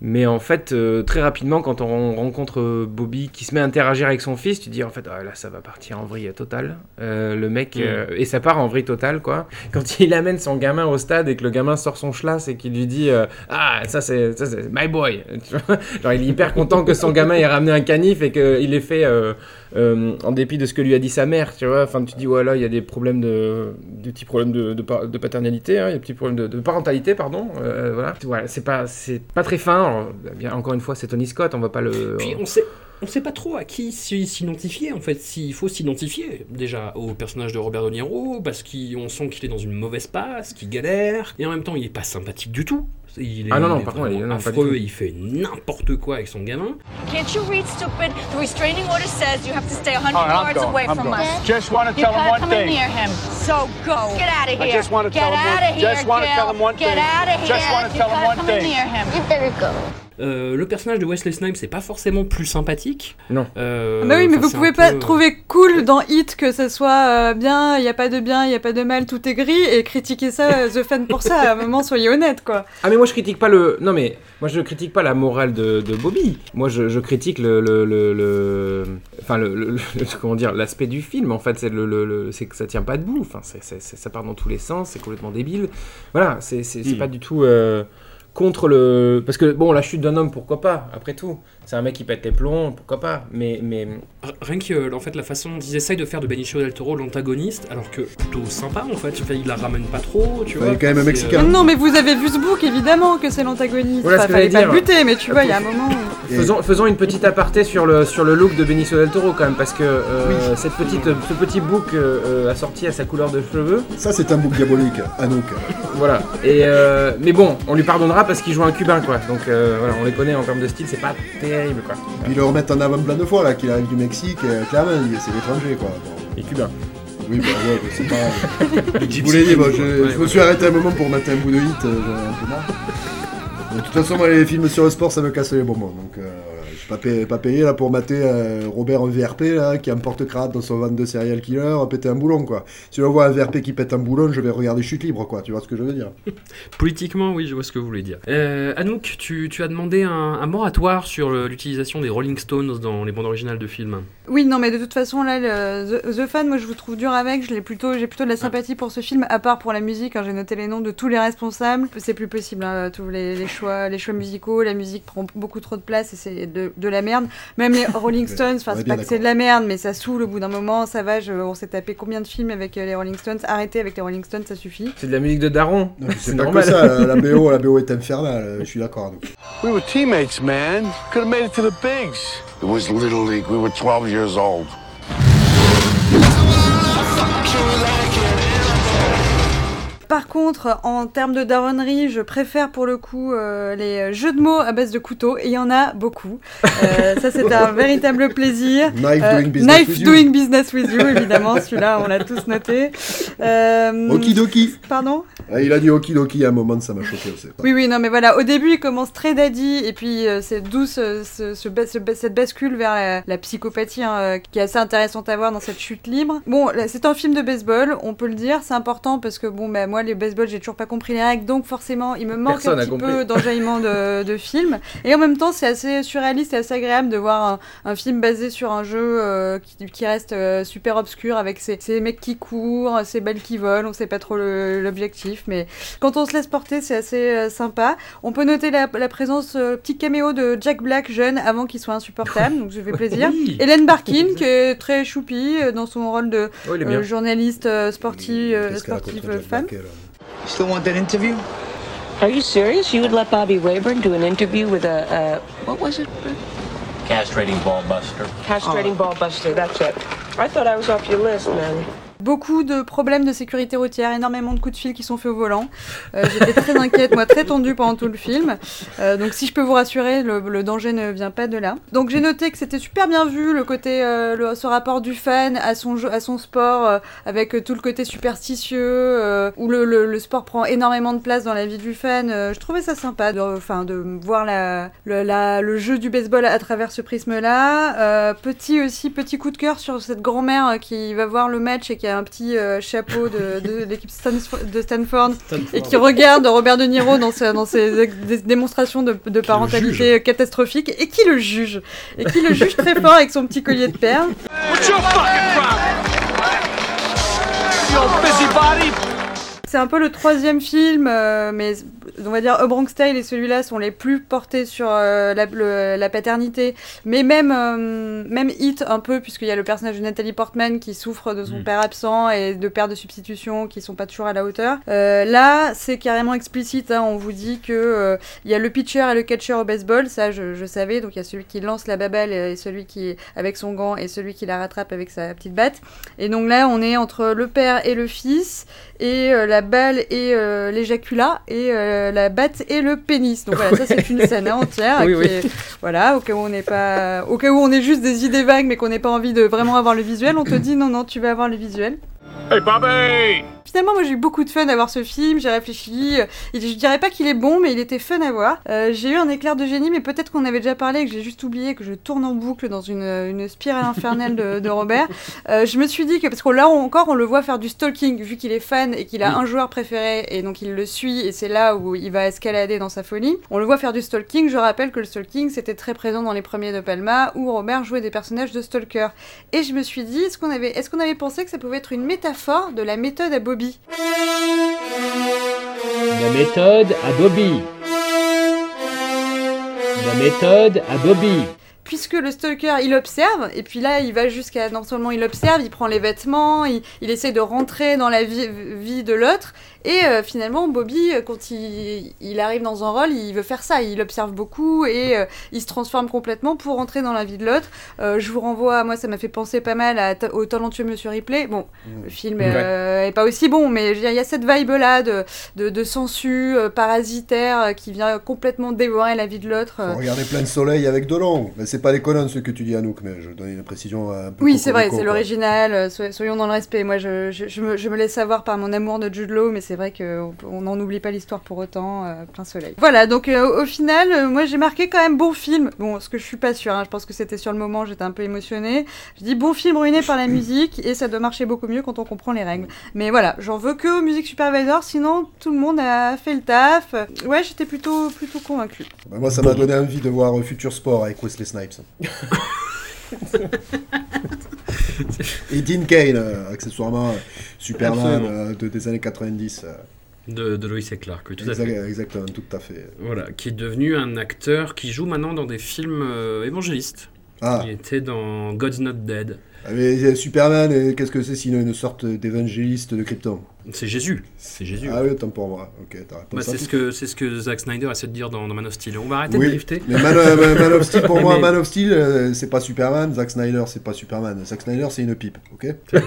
Mais en fait, euh, très rapidement, quand on rencontre euh, Bobby qui se met à interagir avec son fils, tu dis en fait, ah, là, ça va partir en vrille totale. Euh, le mec, Mm. euh, et ça part en vrille totale, quoi. <laughs> Quand il amène son gamin au stade et que le gamin sort son schlass et qu'il lui dit Ah, ça c'est ça, c'est my boy. <laughs> Genre, il est hyper content que son gamin ait ramené un canif et qu'il l'ait fait en dépit de ce que lui a dit sa mère, tu vois. Enfin, tu dis, ouais, là, il y a des problèmes de. des petits problèmes de, de, de paternalité, hein, il y a des petits problèmes de, de parentalité, pardon. Voilà. Voilà, c'est pas, c'est pas très fin. Encore une fois, c'est Tony Scott, on va pas le. Puis on sait pas trop à qui s'identifier en fait. S'il faut s'identifier déjà au personnage de Robert De Niro parce qu'on sent qu'il est dans une mauvaise passe, qu'il galère, et en même temps il est pas sympathique du tout. Il est, Ah non, non, il est par contre, il est- affreux, tout. il fait n'importe quoi avec son gamin. Can't you read, stupid? The restraining order says you have to stay 100 All right, I'm yards going, away I'm from going. us. Just wanna You tell him one come thing. in near him. So go. Get out of I here. just wanna Get tell him out one- of here, just wanna Gil. tell him one Get thing. out of here. Just wanna you tell him one thing. near him. You better go. Euh, le personnage de Wesley Snipes c'est pas forcément plus sympathique. Non. Euh, bah oui, mais vous pouvez pas peu- trouver cool dans Hit que ça soit euh, bien, il n'y a pas de bien, il n'y a pas de mal, tout est gris, et critiquer ça, euh, The Fan pour ça, à un moment, soyez honnête, quoi. Ah mais moi je critique pas le non mais moi je critique pas la morale de, de Bobby moi je, je critique le, le, le, le- enfin le, le- le- <laughs> comment dire l'aspect du film en fait c'est le, le- le- c'est que ça tient pas debout enfin c'est, c'est- c'est- ça part dans tous les sens c'est complètement débile voilà c'est, c'est, c'est Mm. pas du tout euh, contre le parce que bon la chute d'un homme pourquoi pas après tout c'est un mec qui pète les plombs pourquoi pas mais mais Rien que euh, en fait la façon dont ils essayent de faire de Benicio del Toro l'antagoniste, alors que plutôt sympa en fait, Enfin, il la ramène pas trop, tu Enfin, vois. il est quand même c'est, mexicain. euh, Non, mais vous avez vu ce book, évidemment, que c'est l'antagoniste. Voilà Enfin, que fallait pas le buter, mais tu vois, il y a un moment. où- Et- Faisons, faisons une petite aparté sur le, sur le look de Benicio del Toro quand même, parce que euh, cette petite, ce petit bouc euh, euh, assorti à sa couleur de cheveux, Ça, c'est un bouc diabolique, Anouk. voilà. Et, euh, mais bon, on lui pardonnera parce qu'il joue un cubain, quoi. Donc euh, voilà, on les connaît en termes de style, c'est pas terrible, quoi. Puis le remettre en avant plein de fois, là, qu'il arrive du Mexique, euh, clairement, c'est l'étranger, quoi. Bon. Et cubain. Oui, bah ouais, bah, c'est pas. <laughs> le Je vous Ouais, me suis arrêté un moment pour mettre un bout de hit, euh, j'en ai un peu marre. De toute façon, moi, les films sur le sport, ça me casse les bonbons. Donc, euh, pas payé, pas payé là pour mater euh, Robert en VRP là, qui a un porte-crabe dans son van de serial killer, péter un boulon quoi. Si on voit un VRP qui pète un boulon, je vais regarder Chute libre quoi. Tu vois ce que je veux dire <laughs> Politiquement, oui, je vois ce que vous voulez dire. Euh, Anouk, tu, tu as demandé un, un moratoire sur l'utilisation des Rolling Stones dans les bandes originales de films. Oui, non, mais de toute façon, là, le- The, The Fan, moi, je vous trouve dur avec. Je l'ai plutôt, j'ai plutôt de la sympathie pour ce film, à part pour la musique. hein, j'ai noté les noms de tous les responsables. C'est plus possible. hein, tous les, les choix, les choix musicaux, la musique prend beaucoup trop de place et c'est de, de la merde. Même les <laughs> Rolling Stones, enfin, c'est pas que c'est de la merde, mais ça saoule au bout d'un moment. Ça va. Je, on s'est tapé combien de films avec euh, les Rolling Stones? Arrêtez avec les Rolling Stones, ça suffit. C'est de la musique de Daron. <laughs> C'est pas normal. que ça, la, la BO, la BO est <laughs> infernale, euh, je suis d'accord. We were teammates, man. Could have made it to the bigs. It was Little League. We were 12 years old. Par contre, en termes de daronnerie, je préfère pour le coup euh, les jeux de mots à base de couteau, et il y en a beaucoup. Euh, <laughs> ça, c'est un véritable plaisir. Knife Euh, doing business Knife with you. doing business with you, évidemment, celui-là, on l'a tous noté. Okidoki. Pardon Ah, il a dit Okidoki à un moment, ça m'a choqué aussi. Oui, oui, non, mais voilà, au début, il commence très daddy, et puis c'est douce, ce, ce bas- ce bas- cette bascule vers la, la psychopathie, hein, qui est assez intéressante à voir dans cette chute libre. Bon, c'est un film de baseball, on peut le dire, c'est important parce que, bon, bah, moi, les baseball, j'ai toujours pas compris les règles, donc forcément, il me manque Personne un a petit compris. peu d'enjaillement de, de film. Et en même temps, c'est assez surréaliste et assez agréable de voir un, un film basé sur un jeu euh, qui, qui reste euh, super obscur avec ces, ces mecs qui courent, ces balles qui volent, on sait pas trop le- l'objectif, mais quand on se laisse porter, c'est assez euh, sympa. On peut noter la, la présence, euh, petit caméo de Jack Black jeune avant qu'il soit insupportable, donc ça fait plaisir. <laughs> Oui. Hélène Barkin qui est très choupie euh, dans son rôle de Oh, euh, journaliste euh, sportive, femme. Black, You still want that interview? Are you serious? You would let Bobby Rayburn do an interview with a, uh, what was it? Castrating ball buster. Castrating ball buster, that's it. I thought I was off your list, man. Beaucoup de problèmes de sécurité routière, énormément de coups de fil qui sont faits au volant. Euh, J'étais très inquiète, moi, très tendue pendant tout le film. Euh, donc, si je peux vous rassurer, le, danger ne vient pas de là. Donc, j'ai noté que c'était super bien vu, le côté, euh, ce rapport du fan à son, jeu, à son sport, avec tout le côté superstitieux, où le, sport prend énormément de place dans la vie du fan. Je trouvais ça sympa, de, enfin, de voir le, jeu du baseball à travers ce prisme-là. Petit aussi, petit coup de cœur sur cette grand-mère qui va voir le match et qui a un petit euh, chapeau de, de <laughs> l'équipe Stanford, de Stanford, et qui regarde Robert De Niro dans, ses démonstrations de, de parentalité catastrophique et qui le juge. Et qui le juge très fort avec son petit collier de perles. What's your fucking problem? C'est un peu le troisième film, euh, mais on va dire A Bronx Tale et celui-là sont les plus portés sur euh, la, le- la paternité. Mais même, euh, même Hit un peu, puisqu'il y a le personnage de Nathalie Portman qui souffre de son Mm. père absent et de pères de substitution qui sont pas toujours à la hauteur. Là, c'est carrément explicite. hein, on vous dit que il y a le pitcher et le catcher au baseball, ça je, je savais. Donc il y a celui qui lance la baballe et celui qui avec son gant et celui qui la rattrape avec sa petite batte. Et donc là, on est entre le père et le fils et la balle et euh, l'éjaculat et euh, la batte et le pénis. Donc voilà, ça c'est une scène hein, entière. Oui, qui oui. est- voilà, au cas où on n'est pas, au cas où on est juste des idées vagues mais qu'on n'ait pas envie de vraiment avoir le visuel, on te dit non non, tu vas avoir le visuel. Hey, Bobby! Finalement, moi j'ai eu beaucoup de fun à voir ce film, j'ai réfléchi. euh, je dirais pas qu'il est bon, mais il était fun à voir. Euh, j'ai eu un éclair de génie, mais peut-être qu'on avait déjà parlé et que j'ai juste oublié que je tourne en boucle dans une, une spirale infernale de, de Robert. <laughs> Euh, je me suis dit que, parce que là encore, on le voit faire du stalking, vu qu'il est fan et qu'il a un joueur préféré, et donc il le suit, et c'est là où il va escalader dans sa folie. On le voit faire du stalking. Je rappelle que le stalking c'était très présent dans les premiers de Palma, où Robert jouait des personnages de stalker. Et je me suis dit, est-ce qu'on avait, est-ce qu'on avait pensé que ça pouvait être une métaphore de la méthode à La méthode à Bobby. La méthode à Bobby. puisque le stalker il observe et puis là il va jusqu'à non seulement il observe il prend les vêtements il, il essaie de rentrer dans la vie, vie de l'autre et euh, finalement Bobby euh, quand il, il arrive dans un rôle il veut faire ça il observe beaucoup et euh, il se transforme complètement pour rentrer dans la vie de l'autre Euh, je vous renvoie moi ça m'a fait penser pas mal à, au talentueux Monsieur Ripley bon le film est pas aussi bon mais il y a cette vibe là de, de, de sensu parasitaire qui vient complètement dévorer la vie de l'autre regarder plein de soleil avec Delon. Mais c'est pas les colonnes ce que tu dis, Anouk, mais je donne une précision un peu. Oui, c'est vrai, c'est l'original. soy- soyons dans le respect. Moi, je, je, je me, je me laisse savoir par mon amour de Jude Law, mais c'est vrai qu'on on n'en oublie pas l'histoire pour autant. euh, plein soleil. Voilà, donc euh, au final, euh, moi j'ai marqué quand même bon film. Bon, ce que je suis pas sûre, hein, je pense que c'était sur le moment, j'étais un peu émotionnée. Je dis bon film ruiné par la <coughs> musique, et ça doit marcher beaucoup mieux quand on comprend les règles. Mais voilà, j'en veux que aux Music Supervisor, sinon tout le monde a fait le taf. Ouais, j'étais plutôt, plutôt convaincue. Bah, moi, ça m'a donné envie de voir Future Sport avec Wesley Snipes. <laughs> Et Dean Kane, euh, accessoirement euh, Superman euh, de- des années 90. euh. De, de Lois et Clark, tout à Exact- fait. Exactement, tout à fait. Voilà, qui est devenu un acteur qui joue maintenant dans des films euh, évangélistes. Ah. Il était dans God's Not Dead. Ah, mais, Superman, qu'est-ce que c'est sinon une sorte d'évangéliste de Krypton C'est Jésus. C'est Jésus. Ah oui, autant pour moi. Ok, t'as répondu Bah, c'est ce que c'est ce que Zack Snyder essaie de dire dans, dans Man of Steel. On va arrêter Oui, de drifter. mais <laughs> Man, of Steel, pour moi, Mais- Man of Steel, euh, c'est pas Superman. Zack Snyder, c'est pas Superman. Zack Snyder, c'est une pipe, ok <laughs>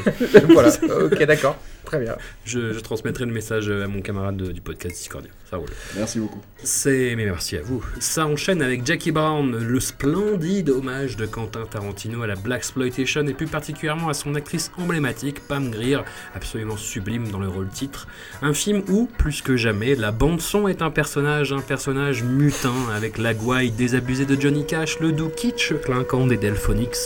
voilà, ok, d'accord. Très bien. Je, je transmettrai le message à mon camarade de- du podcast Discordia. Ça roule. Merci beaucoup. C'est mais merci à vous. Ça enchaîne avec Jackie Brown, le splendide hommage de Quentin Tarantino à la black exploitation et plus particulièrement à son actrice emblématique Pam Grier, absolument sublime dans le rôle titre. Un film où, plus que jamais, la bande son est un personnage, un personnage mutin avec la gouaille désabusée de Johnny Cash, le doux kitsch clinquant des Delphonics,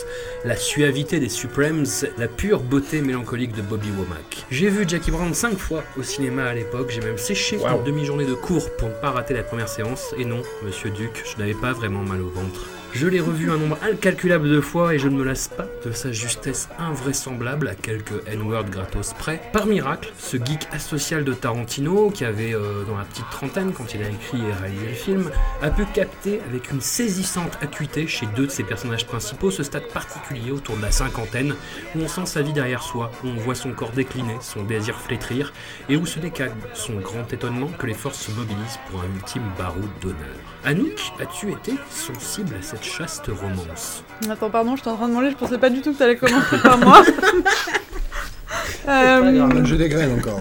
la suavité des Supremes, la pure beauté mélancolique de Bobby Womack. J'ai vu Jackie Brown cinq fois au cinéma à l'époque, j'ai même séché une demi-journée de cours pour ne pas rater la première séance, et non, monsieur Duc, je n'avais pas vraiment mal au ventre. Je l'ai revu un nombre incalculable de fois et je ne me lasse pas de sa justesse invraisemblable à quelques N-word gratos près. Par miracle, ce geek asocial de Tarantino, qui avait euh, dans la petite trentaine quand il a écrit et réalisé le film, a pu capter avec une saisissante acuité chez deux de ses personnages principaux ce stade particulier autour de la cinquantaine où on sent sa vie derrière soi, où on voit son corps décliner, son désir flétrir et où se décale son grand étonnement que les forces se mobilisent pour un ultime baroud d'honneur. Anouk, as-tu été sensible à cette chaste romance Attends, pardon, je suis en train de manger, je pensais pas du tout que t'allais commencer par moi. <laughs> Euh, J'ai des graines encore.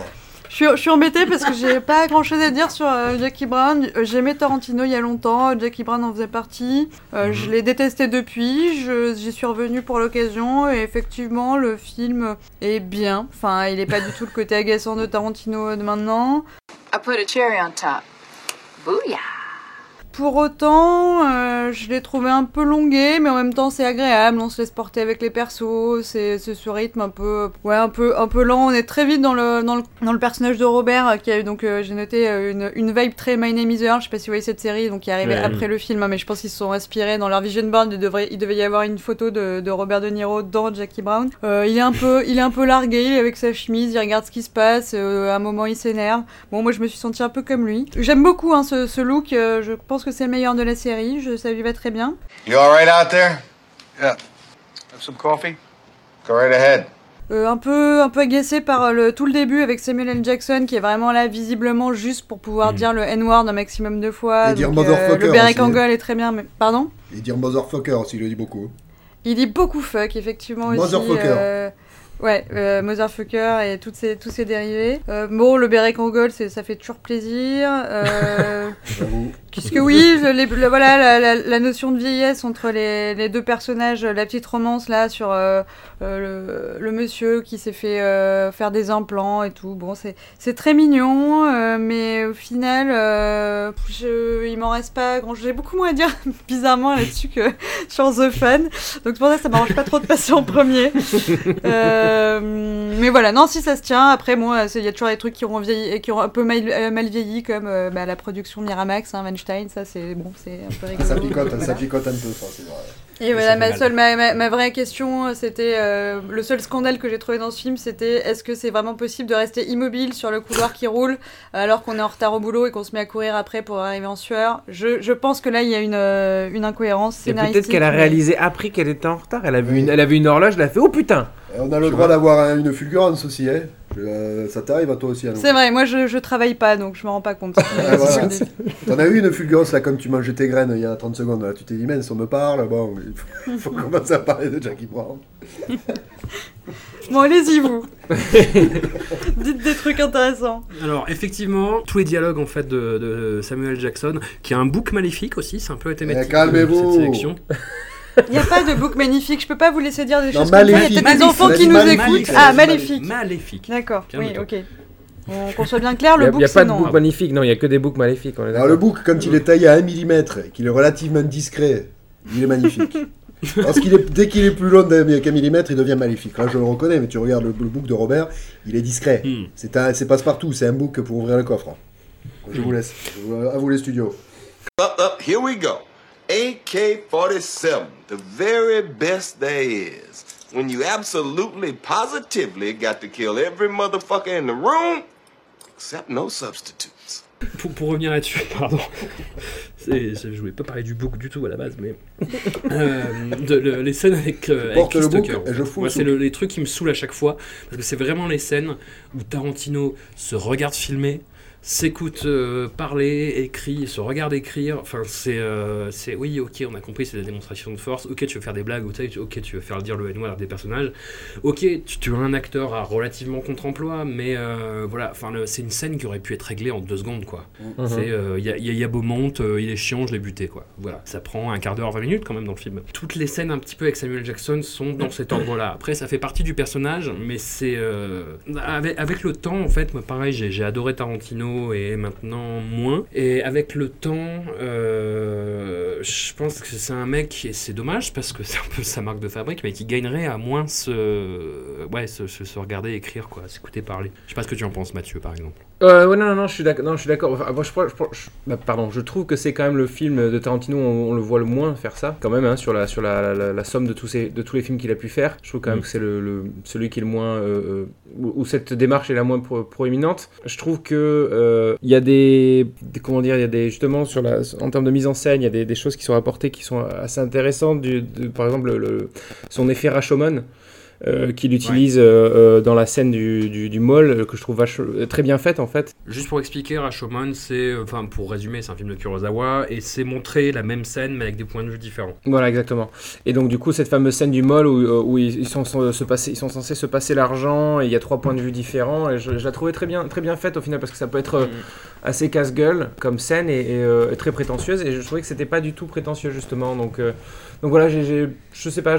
Je suis, je suis embêtée parce que j'ai pas grand chose à dire sur euh, Jackie Brown. Euh, J'aimais Tarantino il y a longtemps, Jackie Brown en faisait partie. Euh, Je l'ai détesté depuis, je- j'y suis revenue pour l'occasion et effectivement le film est bien. Enfin, il est pas du tout le côté agaçant de Tarantino de maintenant. I put a cherry on top. Booyah! Pour autant, euh, je l'ai trouvé un peu longué, mais en même temps c'est agréable. On se laisse porter avec les persos, c'est ce rythme un peu, ouais, un peu, un peu lent. On est très vite dans le dans le, dans le personnage de Robert euh, qui a eu donc euh, j'ai noté une, une vibe très My Name Is Earl. Je sais pas si vous voyez cette série, donc qui est arrivée Ouais. après le film, hein, mais je pense qu'ils se sont inspirés dans leur vision board. Il devrait, il devait y avoir une photo de, de Robert De Niro dans Jackie Brown. Euh, il est un peu, il est un peu largué, il est avec sa chemise, il regarde ce qui se passe. à un moment, il s'énerve. Bon, moi je me suis sentie un peu comme lui. J'aime beaucoup hein, ce, ce look. je pense que c'est le meilleur de la série. Je, ça lui va très bien. You all right out there? Yeah. Have some coffee? Go right ahead. Euh, un peu un peu agacé par euh, le, tout le début avec Samuel L. Jackson qui est vraiment là visiblement juste pour pouvoir dire le N-word un maximum de fois. Et dire Donc, euh, motherfucker le Beric aussi. Angle est très bien, mais pardon? Et dire motherfucker aussi, il le dit beaucoup. Il dit beaucoup fuck effectivement aussi. Motherfucker. euh, Ouais, euh, motherfucker et toutes ces, tous ces dérivés. Euh, bon, le Angle, c'est- ça fait toujours plaisir. Euh. <laughs> Puisque oui, je- les- le- voilà la, la- la notion de vieillesse entre les, les deux personnages, la petite romance là sur euh, euh, le, le monsieur qui s'est fait euh, faire des implants et tout. Bon, c'est c'est très mignon, euh, mais au final, euh, je, il m'en reste pas grand. J'ai beaucoup moins à dire <laughs> bizarrement là-dessus que <laughs> sur The Fan. Donc pour ça ça m'arrange pas trop de passer en premier. Euh, mais voilà, non, si ça se tient. Après, bon, euh, il y a toujours des trucs qui auront vieilli qui ont un peu mal, euh, mal vieilli, comme euh, bah, la production Miramax, hein, Weinstein, ça c'est bon, c'est un peu rigolo. Ça picote, Voilà. ça picote un peu, ça, c'est vrai. Et voilà, ma, seule, ma, ma, ma vraie question, euh, c'était euh, le seul scandale que j'ai trouvé dans ce film, c'était est-ce que c'est vraiment possible de rester immobile sur le couloir qui roule alors qu'on est en retard au boulot et qu'on se met à courir après pour arriver en sueur? Je, je pense que là, il y a une, euh, une incohérence scénaristique. peut-être qu'elle a réalisé après qu'elle était en retard. Elle a vu une, elle a vu une horloge, elle a fait oh putain. Et on a le droit d'avoir un- une fulgurance aussi, hein. Je- euh, ça t'arrive à toi aussi, C'est vrai, moi je, je travaille pas donc je me rends pas compte. Ouais, voilà. T'en as eu une fulgurance là, comme tu mangeais tes graines il y a 30 secondes. Là. Tu t'es dit, mince, on me parle. Bon, il faut, faut commencer à parler de Jackie Brown. <laughs> Bon, allez-y vous <laughs> Dites des trucs intéressants. Alors effectivement, tous les dialogues en fait de, de Samuel Jackson, qui a un book maléfique aussi, c'est un peu la thématique Eh, calmez-vous. de cette sélection. <laughs> Il n'y a pas de book magnifique, je peux pas vous laisser dire des Non, choses comme ça. Il y a peut-être des enfants a qui nous maléfique, écoutent. a Ah, maléfique. Maléfique. D'accord, oui, ok. On- Qu'on soit bien clair, Il le n'y book a, c'est pas de bouc magnifique, non, il y a que des boucs maléfiques. On est Alors, le bouc, quand il est taillé à 1 mm et qu'il est relativement discret, il est magnifique. <laughs> Parce qu'il est, dès qu'il est plus long d'un- qu'un millimètre, il devient maléfique. Là, je le reconnais, mais tu regardes le, le bouc de Robert, il est discret. Hmm. C'est un, c'est passe-partout, c'est un bouc pour ouvrir le coffre. Je vous laisse. À vous les studios. Up, up, here we go. AK 47, the very best there is. When you absolutely, positively got to kill every motherfucker in the room, except no substitutes. Pour, pour revenir là-dessus, <laughs> pardon. C'est- Je voulais pas parler du book du tout à la base, mais. Euh, de, le- les scènes avec, euh, avec Porte Chris le book Tucker. le c'est le- les trucs qui me saoulent à chaque fois. Parce que c'est vraiment les scènes où Tarantino se regarde filmer, s'écoute euh, parler, écrit, se regarde écrire. Enfin, c'est. euh, c'est oui, ok, on a compris, c'est la démonstration de force. Ok, tu veux faire des blagues, ok, tu veux faire dire le à des personnages. Ok, tu, tu as un acteur à relativement contre-emploi, mais euh, voilà, enfin, c'est une scène qui aurait pu être réglée en deux secondes, quoi. Mhm. C'est, il y, a, y y a Beaumont, il est chiant, je l'ai buté, quoi. Voilà, ça prend un quart d'heure, 20 minutes quand même dans le film. Toutes les scènes un petit peu avec Samuel Jackson sont dans cet ordre-là. Après, ça fait partie du personnage, mais c'est. avec, avec le temps, en fait, moi, pareil, j'ai j'ai adoré Tarantino et maintenant moins. Et avec le temps, euh, je pense que c'est un mec, et c'est dommage parce que <laughs> c'est un peu sa marque de fabrique, mais qui gagnerait à moins se. Ouais, se, regarder écrire, quoi, s'écouter parler. Je sais pas ce que tu en penses, Mathieu, par exemple. Euh, ouais, non, non, non, je suis d'accord. Non, je suis d'accord. Enfin, moi, je, crois- je, crois- je- bah, pardon, je trouve que c'est quand même le film de Tarantino, on, on le voit le moins faire ça, quand même, hein, sur, la, sur la, la- la somme de tous, ces, de tous les films qu'il a pu faire. Je trouve quand même Mm. que c'est le, le- celui qui est le moins. euh, euh, où où cette démarche est la moins pro- proéminente. Je trouve que euh, il y a des, des- Comment dire Il y a des. Justement, sur la, en termes de mise en scène, il y a des, des choses qui sont apportées qui sont assez intéressantes. Du, de- par exemple, le, son effet Rashomon. Euh, qu'il utilise euh, euh, dans la scène du, du, du mall, euh, que je trouve très bien faite en fait. Juste pour expliquer, Rashomon, c'est, enfin pour résumer, c'est un film de Kurosawa et c'est montrer la même scène mais avec des points de vue différents. Voilà, exactement. Et donc, du coup, cette fameuse scène du mall où, où ils, sont, sont- se passer, ils sont censés se passer l'argent et il y a trois points de vue différents, et je, je la trouvais très bien, très bien faite au final parce que ça peut être euh, assez casse-gueule comme scène et, et, euh, très prétentieuse, et je trouvais que c'était pas du tout prétentieux justement. Donc, euh, donc voilà, je sais pas,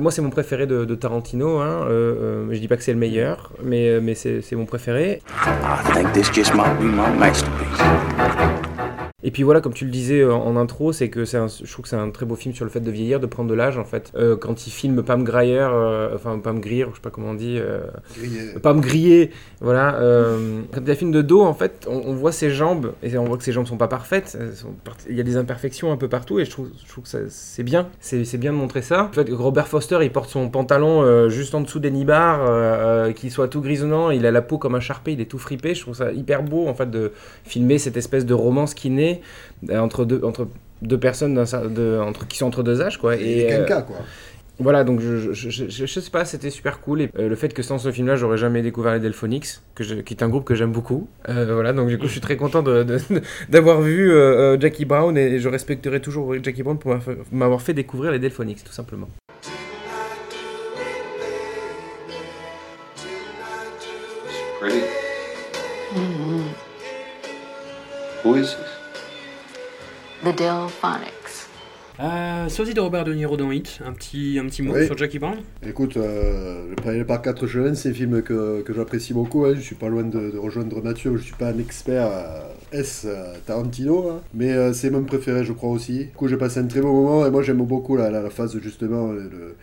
moi c'est mon préféré de, Tarantino. Hein, euh, euh, je dis pas que c'est le meilleur, mais, c'est, mon préféré. I think this just might be my masterpiece. Et puis voilà, comme tu le disais euh, en intro, c'est que c'est un- je trouve que c'est un très beau film sur le fait de vieillir, de prendre de l'âge en fait. Euh, quand il filme Pam Grier, euh, enfin Pam Grier, je sais pas comment on dit, euh. Pam Griller, voilà. quand il filme de dos, en fait, on, on voit ses jambes et on voit que ses jambes sont pas parfaites. elles sont part- Il y a des imperfections un peu partout et je trouve, je trouve que c'est bien, c'est c'est bien de montrer ça. En fait, Robert Foster, il porte son pantalon juste en dessous des nibards, qu'il soit tout grisonnant, il a la peau comme un charpé, il est tout fripé. Je trouve ça hyper beau en fait de filmer cette espèce de romance qui naît euh, entre deux, entre deux personnes de, entre, qui sont entre deux âges quoi. Et euh, quelqu'un, quoi. Voilà, donc je, je, je, je- je sais pas, c'était super cool. Et euh, le fait que sans ce film-là, j'aurais jamais découvert les Delphonics, que je- qui est un groupe que j'aime beaucoup. Euh, voilà, donc du coup, je suis très content de- de- d'avoir vu euh, euh, Jackie Brown et je respecterai toujours Jackie Brown pour m'avoir fait- découvrir les Delphonics, tout simplement. Pretty. Who is this? The Delphonics. Euh, sosie de Robert De Niro dans Hit, un petit, un petit mot Oui. sur Jackie Brown Écoute, euh, Le Premier par quatre chevaux, c'est un film que, que j'apprécie beaucoup. hein. Je suis pas loin de, de rejoindre Mathieu. Je suis pas un expert euh, S euh, Tarantino, hein. mais euh, c'est mon préféré, je crois aussi. Du coup, j'ai passé un très bon moment et moi j'aime beaucoup la, la, la phase justement le, le-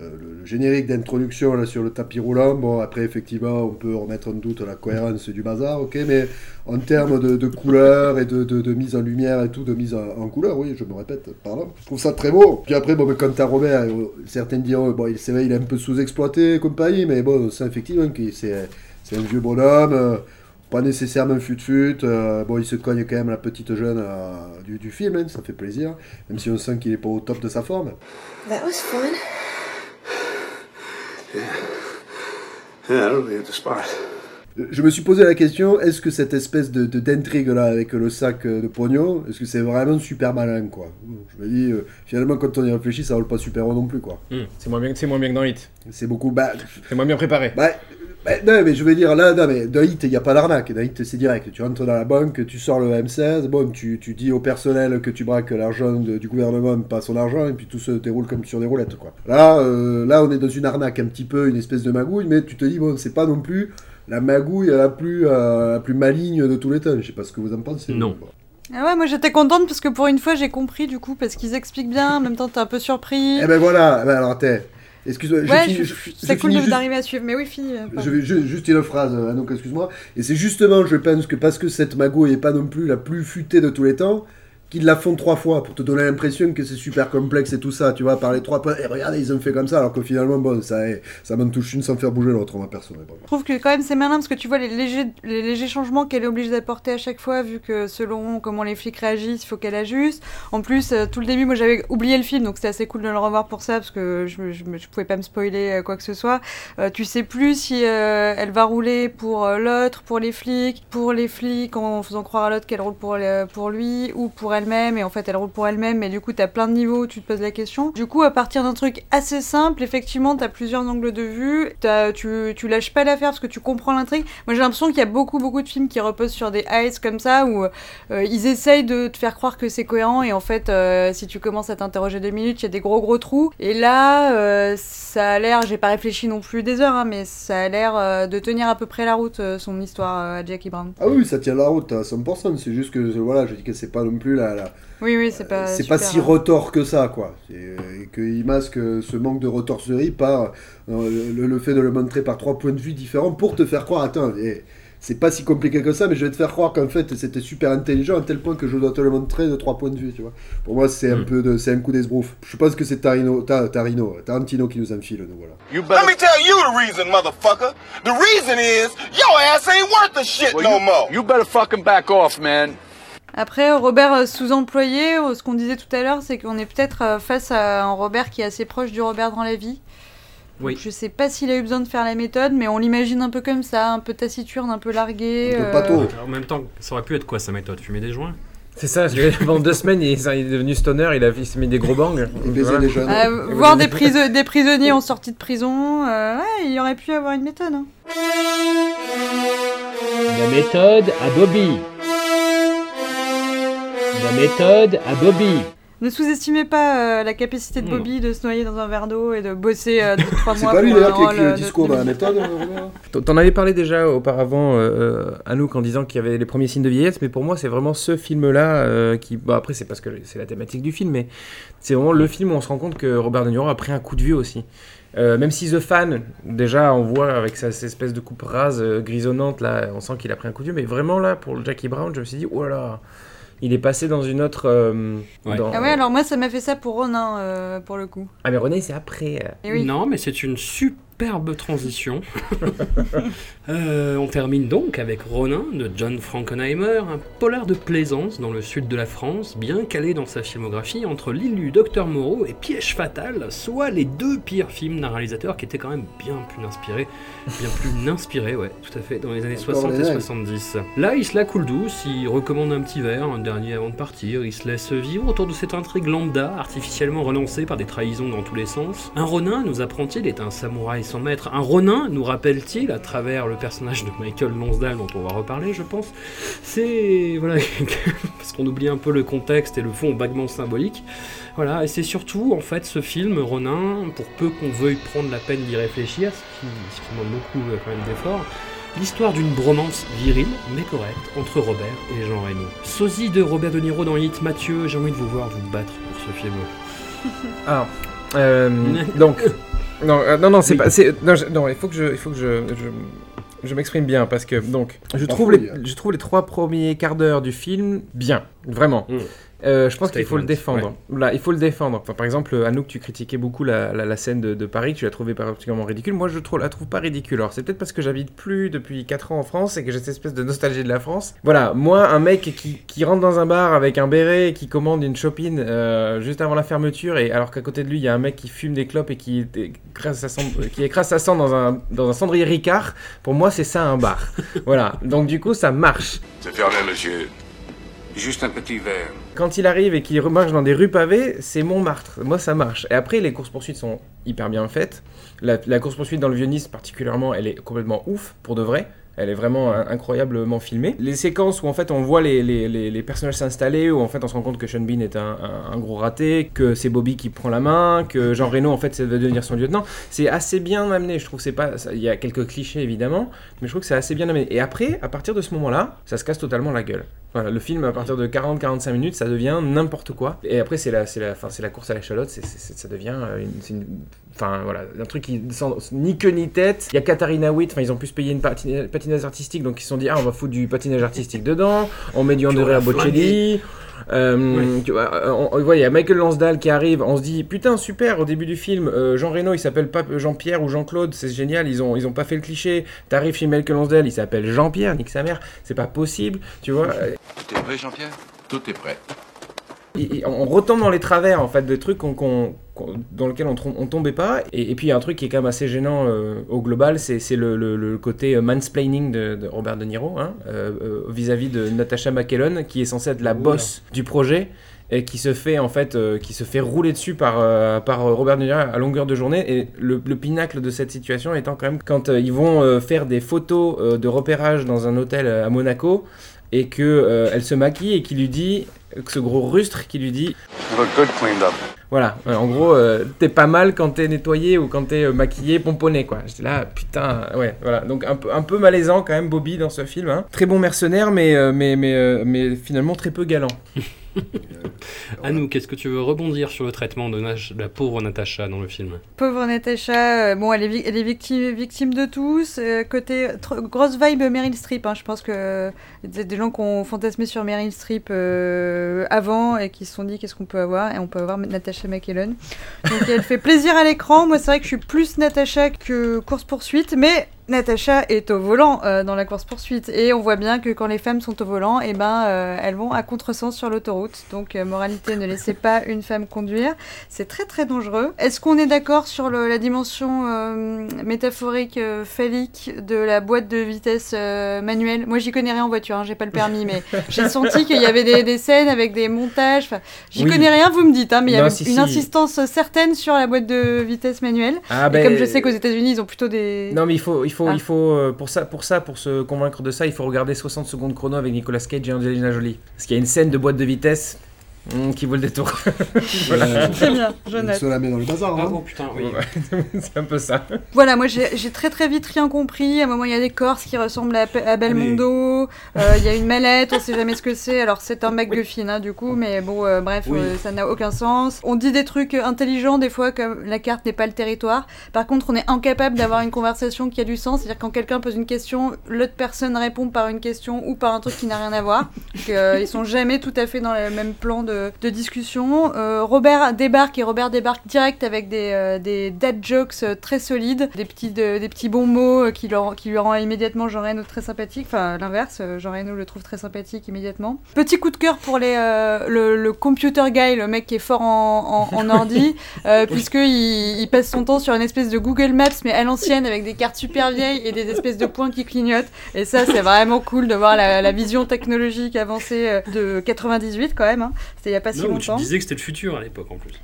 euh, le- générique d'introduction là sur le tapis roulant. Bon, après effectivement, on peut remettre en doute la cohérence du bazar, ok, mais en termes de, de couleur et de, mise en lumière et tout, de mise en, en couleur, oui, je me répète, pardon. Je trouve ça très beau. Puis après, bon, mais quant à Robert, euh, certains diront, bon, c'est vrai, il est un peu sous-exploité compagnie, mais bon, c'est effectivement qu'il c'est un vieux bonhomme. euh, pas nécessairement fut-fut. bon, il se cogne quand même la petite jeune du, film, hein, ça fait plaisir. Même si on sent qu'il est pas au top de sa forme. That was fun. Yeah, I don't hit the spot. Je me suis posé la question, est-ce que cette espèce de de- d'intrigue là avec le sac euh, de pognon, est-ce que c'est vraiment super malin quoi? Je me dis, euh, finalement quand on y réfléchit, ça vole pas super haut non plus quoi. C'est moins, bien- c'est moins bien que dans Hit. C'est beaucoup. Bah, c'est moins bien préparé. Bah, bah, non, mais je veux dire, là, non, mais dans Hit, il n'y a pas d'arnaque. Dans Hit, c'est direct. Tu rentres dans la banque, tu sors le M16, bon, tu, tu dis au personnel que tu braques l'argent du gouvernement, mais pas son argent, et puis tout se déroule comme sur des roulettes, quoi. Là, euh, là, on est dans une arnaque un petit peu, une espèce de magouille, mais tu te dis, bon, c'est pas non plus la magouille la plus, euh, la plus maligne de tous les temps. Je sais pas ce que vous en pensez. Non. Ah ouais, moi j'étais contente parce que pour une fois j'ai compris du coup, parce qu'ils expliquent bien, en même temps t'es un peu surpris. Eh ben voilà, ben alors, attends. Excuse-moi, je ouais, c'est cool de- juste- d'arriver à suivre, mais oui, fille. euh. Je vais juste une phrase, euh, donc excuse-moi. Et c'est justement, je pense que parce que cette magouille n'est pas non plus la plus futée de tous les temps, qu'ils la font trois fois pour te donner l'impression que c'est super complexe et tout ça, tu vois, par les trois points. Et regardez, ils ont fait comme ça, alors que finalement, bon, ça, ça m'en touche une sans faire bouger l'autre, moi, perso. bon. Je trouve que quand même c'est malin parce que tu vois les légers, les légers changements qu'elle est obligée d'apporter à chaque fois, vu que selon comment les flics réagissent, il faut qu'elle ajuste. En plus, euh, tout le début, moi j'avais oublié le film, donc c'était assez cool de le revoir pour ça, parce que je, je, pouvais pas me spoiler euh, quoi que ce soit. Euh, tu sais plus si euh, elle va rouler pour l'autre, pour les flics, pour les flics en faisant croire à l'autre qu'elle roule pour, pour lui, ou pour elle-même, et en fait elle roule pour elle-même, mais du coup t'as plein de niveaux où tu te poses la question. Du coup, à partir d'un truc assez simple, effectivement, t'as plusieurs angles de vue, t'as- tu, lâches pas l'affaire parce que tu comprends l'intrigue. Moi j'ai l'impression qu'il y a beaucoup beaucoup de films qui reposent sur des highs comme ça, où euh, ils essayent de te faire croire que c'est cohérent, et en fait, euh, si tu commences à t'interroger deux minutes, il y a des gros gros trous. Et là, euh, ça a l'air, j'ai pas réfléchi non plus des heures, hein, mais ça a l'air de tenir à peu près la route, son histoire à Jackie Brown. Ah oui, ça tient la route à 100%, c'est juste que, voilà, je dis que c'est pas non plus la... la- Oui, oui, c'est pas. c'est pas super, si hein. retors que ça, quoi. C'est- Et qu'il masque ce manque de retorserie par euh, le, le fait de le montrer par trois points de vue différents pour te faire croire, attends, eh, c'est pas si compliqué que ça, mais je vais te faire croire qu'en fait c'était super intelligent à tel point que je dois te le montrer de trois points de vue, tu vois. Pour moi, c'est un Mm. peu de, c'est un coup d'esbrouf. Je pense que c'est Tarino, Ta- Tarino, Tarantino qui nous enfile, nous voilà. You Let me tell you the reason, motherfucker. The reason is your ass ain't worth the shit no more. You better fucking back off, man. Après, Robert euh, sous-employé, euh, ce qu'on disait tout à l'heure, c'est qu'on est peut-être euh, face à un Robert qui est assez proche du Robert dans la vie. Oui. Donc, je sais pas s'il a eu besoin de faire la méthode, mais on l'imagine un peu comme ça, un peu taciturne, un peu largué. euh, Alors, En même temps, ça aurait pu être quoi sa méthode? Fumer des joints? C'est ça, <laughs> pendant deux semaines, il, est- il est devenu stoner, il, a, il s'est mis des gros bangs. Il baisait les jeunes. euh, voir des, des prisonniers en sortie de prison, euh, ouais, il aurait pu avoir une méthode. hein. La méthode à Bobby. La méthode à Bobby. Ne sous-estimez pas euh, la capacité de Bobby de se noyer dans un verre d'eau et de bosser euh, deux, trois C'est mois pas lui d'ailleurs qui a écrit euh, le de- discours de la méthode, euh, T'en- avais parlé déjà auparavant, euh, Anouk, en disant qu'il y avait les premiers signes de vieillesse, mais pour moi, c'est vraiment ce film-là euh, qui. Bon, après, c'est parce que c'est la thématique du film, mais c'est vraiment le film où on se rend compte que Robert De Niro a pris un coup de vieux aussi. Euh, même si The Fan, déjà, on voit avec sa, cette espèce de coupe rase euh, grisonnante, là, on sent qu'il a pris un coup de vieux, mais vraiment, là, pour le Jackie Brown, je me suis dit, oh là là, il est passé dans une autre. euh, dans- Ah ouais, alors moi ça m'a fait ça pour Ronin, euh, pour le coup. Ah, mais René, c'est après. euh. Eh oui. Non, mais c'est une superbe transition. <laughs> Euh, on termine donc avec Ronin de John Frankenheimer, un polar de plaisance dans le sud de la France, bien calé dans sa filmographie entre L'île Docteur Moreau et Piège Fatal, soit les deux pires films d'un réalisateur qui était quand même bien plus inspiré, bien plus <laughs> inspiré, ouais, tout à fait, dans les années Encore 60 les et nains. 70. Là, il se la coule douce, il recommande un petit verre, un dernier avant de partir, il se laisse vivre autour de cette intrigue lambda, artificiellement relancée par des trahisons dans tous les sens. Un Ronin, nous apprend-il, est un samouraï sans maître. Un Ronin, nous rappelle-t-il, à travers le personnage de Michael Lonsdale, dont on va reparler, je pense, c'est... voilà, <laughs> parce qu'on oublie un peu le contexte et le fond vaguement symbolique. Voilà, et c'est surtout, en fait, ce film, Ronin, pour peu qu'on veuille prendre la peine d'y réfléchir, ce qui, ce qui demande beaucoup euh, quand même d'efforts, L'histoire d'une bromance virile, mais correcte, entre Robert et Jean Reno. Sosie de Robert De Niro dans Hit Mathieu, j'ai envie de vous voir vous battre pour ce film. Alors, euh, <laughs> donc, non, euh, non, non, c'est pas, c'est, non, je- non, il faut que je, il faut que je, je, je m'exprime bien parce que donc, je trouve les, je trouve les trois premiers quarts d'heure du film bien, vraiment. Euh, je pense qu'il faut le défendre. Là, il faut le défendre. Enfin, par exemple, Anouk, tu critiquais beaucoup la, la, la scène de, de Paris, tu l'as trouvée particulièrement ridicule. Moi, je trouve, la trouve pas ridicule. Alors, c'est peut-être parce que j'habite plus depuis 4 ans en France et que j'ai cette espèce de nostalgie de la France. Voilà, moi, un mec qui, qui rentre dans un bar avec un béret et qui commande une chopine euh, juste avant la fermeture, et alors qu'à côté de lui, il y a un mec qui fume des clopes et qui écrase sa cendre, qui écrase sa cendre dans un, dans un cendrier Ricard, pour moi, c'est ça un bar. voilà, donc du coup, ça marche. C'est fermé, monsieur. Juste un petit verre. Quand il arrive et qu'il remarche dans des rues pavées, c'est Montmartre. Moi, ça marche. Et après, les courses-poursuites sont hyper bien faites. La, course-poursuite dans le Vieux-Nice, particulièrement, elle est complètement ouf, pour de vrai. Elle est vraiment euh, incroyablement filmée. Les séquences où en fait on voit les, personnages s'installer, où en fait on se rend compte que Sean Bean est un, gros raté, que c'est Bobby qui prend la main, que Jean Reno en fait ça devenir son lieutenant. C'est assez bien amené, je trouve. C'est pas, il y a quelques clichés évidemment, mais je trouve que c'est assez bien amené. Et après, à partir de ce moment-là, ça se casse totalement la gueule. Voilà, le film à partir de 40-45 minutes, ça devient n'importe quoi. Et après c'est la, c'est la, c'est la course à l'échalote, ça devient euh, une, Enfin voilà, un truc qui sans ni queue ni tête. Il y a Katharina Witt, enfin ils ont pu se payer une patina- patineuse artistique, donc ils se sont dit ah on va foutre du patinage artistique dedans, on met du Andrea l'a Bocelli. Euh, tu vois, euh, on, on voit, il y a Michael Lansdale qui arrive, on se dit putain super au début du film, euh, Jean Reno il s'appelle pas Jean-Pierre ou Jean-Claude, c'est génial, ils ont, ils ont pas fait le cliché, t'arrives chez Michael Lansdale, il s'appelle Jean-Pierre, nique sa mère, c'est pas possible, tu vois. <laughs> Tout est prêt, Jean-Pierre? Tout est prêt. et- et on retombe dans les travers en fait de trucs qu'on- dans lesquels on, on tombait pas. Et, et puis il y a un truc qui est quand même assez gênant euh, au global c'est le, le- le côté euh, mansplaining de, de Robert De Niro hein, euh, euh, vis-à-vis de Natasha McKellen qui est censée être la boss du projet et qui se fait en fait euh, qui se fait rouler dessus par, euh, par Robert De Niro à longueur de journée. Et le, le pinacle de cette situation étant quand même quand euh, ils vont faire des photos de repérage dans un hôtel à Monaco et que euh, elle se maquille et qui lui dit que ce gros rustre qui lui dit good cleaned up. voilà, euh, en gros, euh, t'es pas mal quand t'es nettoyé ou quand t'es euh, maquillé, pomponné, quoi. J'étais là, putain, ouais, voilà. Donc un peu, un peu malaisant quand même, Bobby, dans ce film. hein. Très bon mercenaire, mais, euh, mais, mais, euh, mais finalement très peu galant. <laughs> À nous, qu'est-ce que tu veux rebondir sur le traitement de, Nash- de la pauvre Natacha dans le film? Pauvre Natacha, euh, bon, elle est, vi- elle est victime, victime de tous. euh, côté grosse vibe Meryl Streep, hein, je pense que des, des gens qui ont fantasmé sur Meryl Streep euh, avant et qui se sont dit qu'est-ce qu'on peut avoir, et on peut avoir Natasha McElhone. Donc elle fait plaisir à l'écran. Moi, c'est vrai que je suis plus Natacha que course poursuite, mais Natacha est au volant euh, dans la course poursuite et on voit bien que quand les femmes sont au volant, et ben euh, elles vont à contresens sur l'autoroute. Donc euh, moralité, ne laissez pas une femme conduire, c'est très très dangereux. Est-ce qu'on est d'accord sur le- la dimension euh, métaphorique phallique de la boîte de vitesse euh, manuelle? Moi, j'y connais rien en voiture, hein, j'ai pas le permis, mais j'ai <laughs> senti qu'il y avait des, des scènes avec des montages. J'y Oui. connais rien, vous me dites, hein, mais il y avait si, une si. insistance certaine sur la boîte de vitesse manuelle. Ah, et ben, comme je sais qu'aux États-Unis, ils ont plutôt des. Non mais il faut, il faut, Ah. il faut euh, pour ça, pour ça, pour se convaincre de ça, il faut regarder 60 secondes chrono avec Nicolas Cage et Angelina Jolie. Parce qu'il y a une scène de boîte de vitesse hum, qui vaut le détour. <laughs> Voilà. Très bien, la met dans le bazar. Ah hein. bon, putain, oui. <laughs> C'est un peu ça. Voilà, moi j'ai très très vite rien compris. À un moment, il y a des Corses qui ressemblent à, à Belmondo. Euh, Il y a une mallette, on sait jamais ce que c'est. Alors c'est un MacGuffin, hein, du coup, mais bon, euh, bref, Oui. euh, ça n'a aucun sens. On dit des trucs intelligents des fois, comme la carte n'est pas le territoire. Par contre, on est incapable d'avoir une conversation qui a du sens. C'est-à-dire quand quelqu'un pose une question, l'autre personne répond par une question ou par un truc qui n'a rien à voir. Donc, euh, ils sont jamais tout à fait dans le même plan de, de discussion. Euh, Robert débarque et Robert débarque direct avec des, euh, des dad jokes euh, très solides, des petits, de- des petits bons mots qui, leur- qui lui rend immédiatement Jean Reno très sympathique. Enfin, l'inverse, Jean Reno le trouve très sympathique immédiatement. Petit coup de cœur pour les, le, le computer guy, le mec qui est fort en, en, en <laughs> ordi, puisqu'il il passe son temps sur une espèce de Google Maps, mais à l'ancienne, avec des cartes super vieilles et des espèces de points qui clignotent. Et ça, c'est vraiment cool de voir la, la vision technologique avancée de 98 quand même. hein. C'était il y a pas si Non, tu longtemps. disais que c'était le futur à l'époque en plus.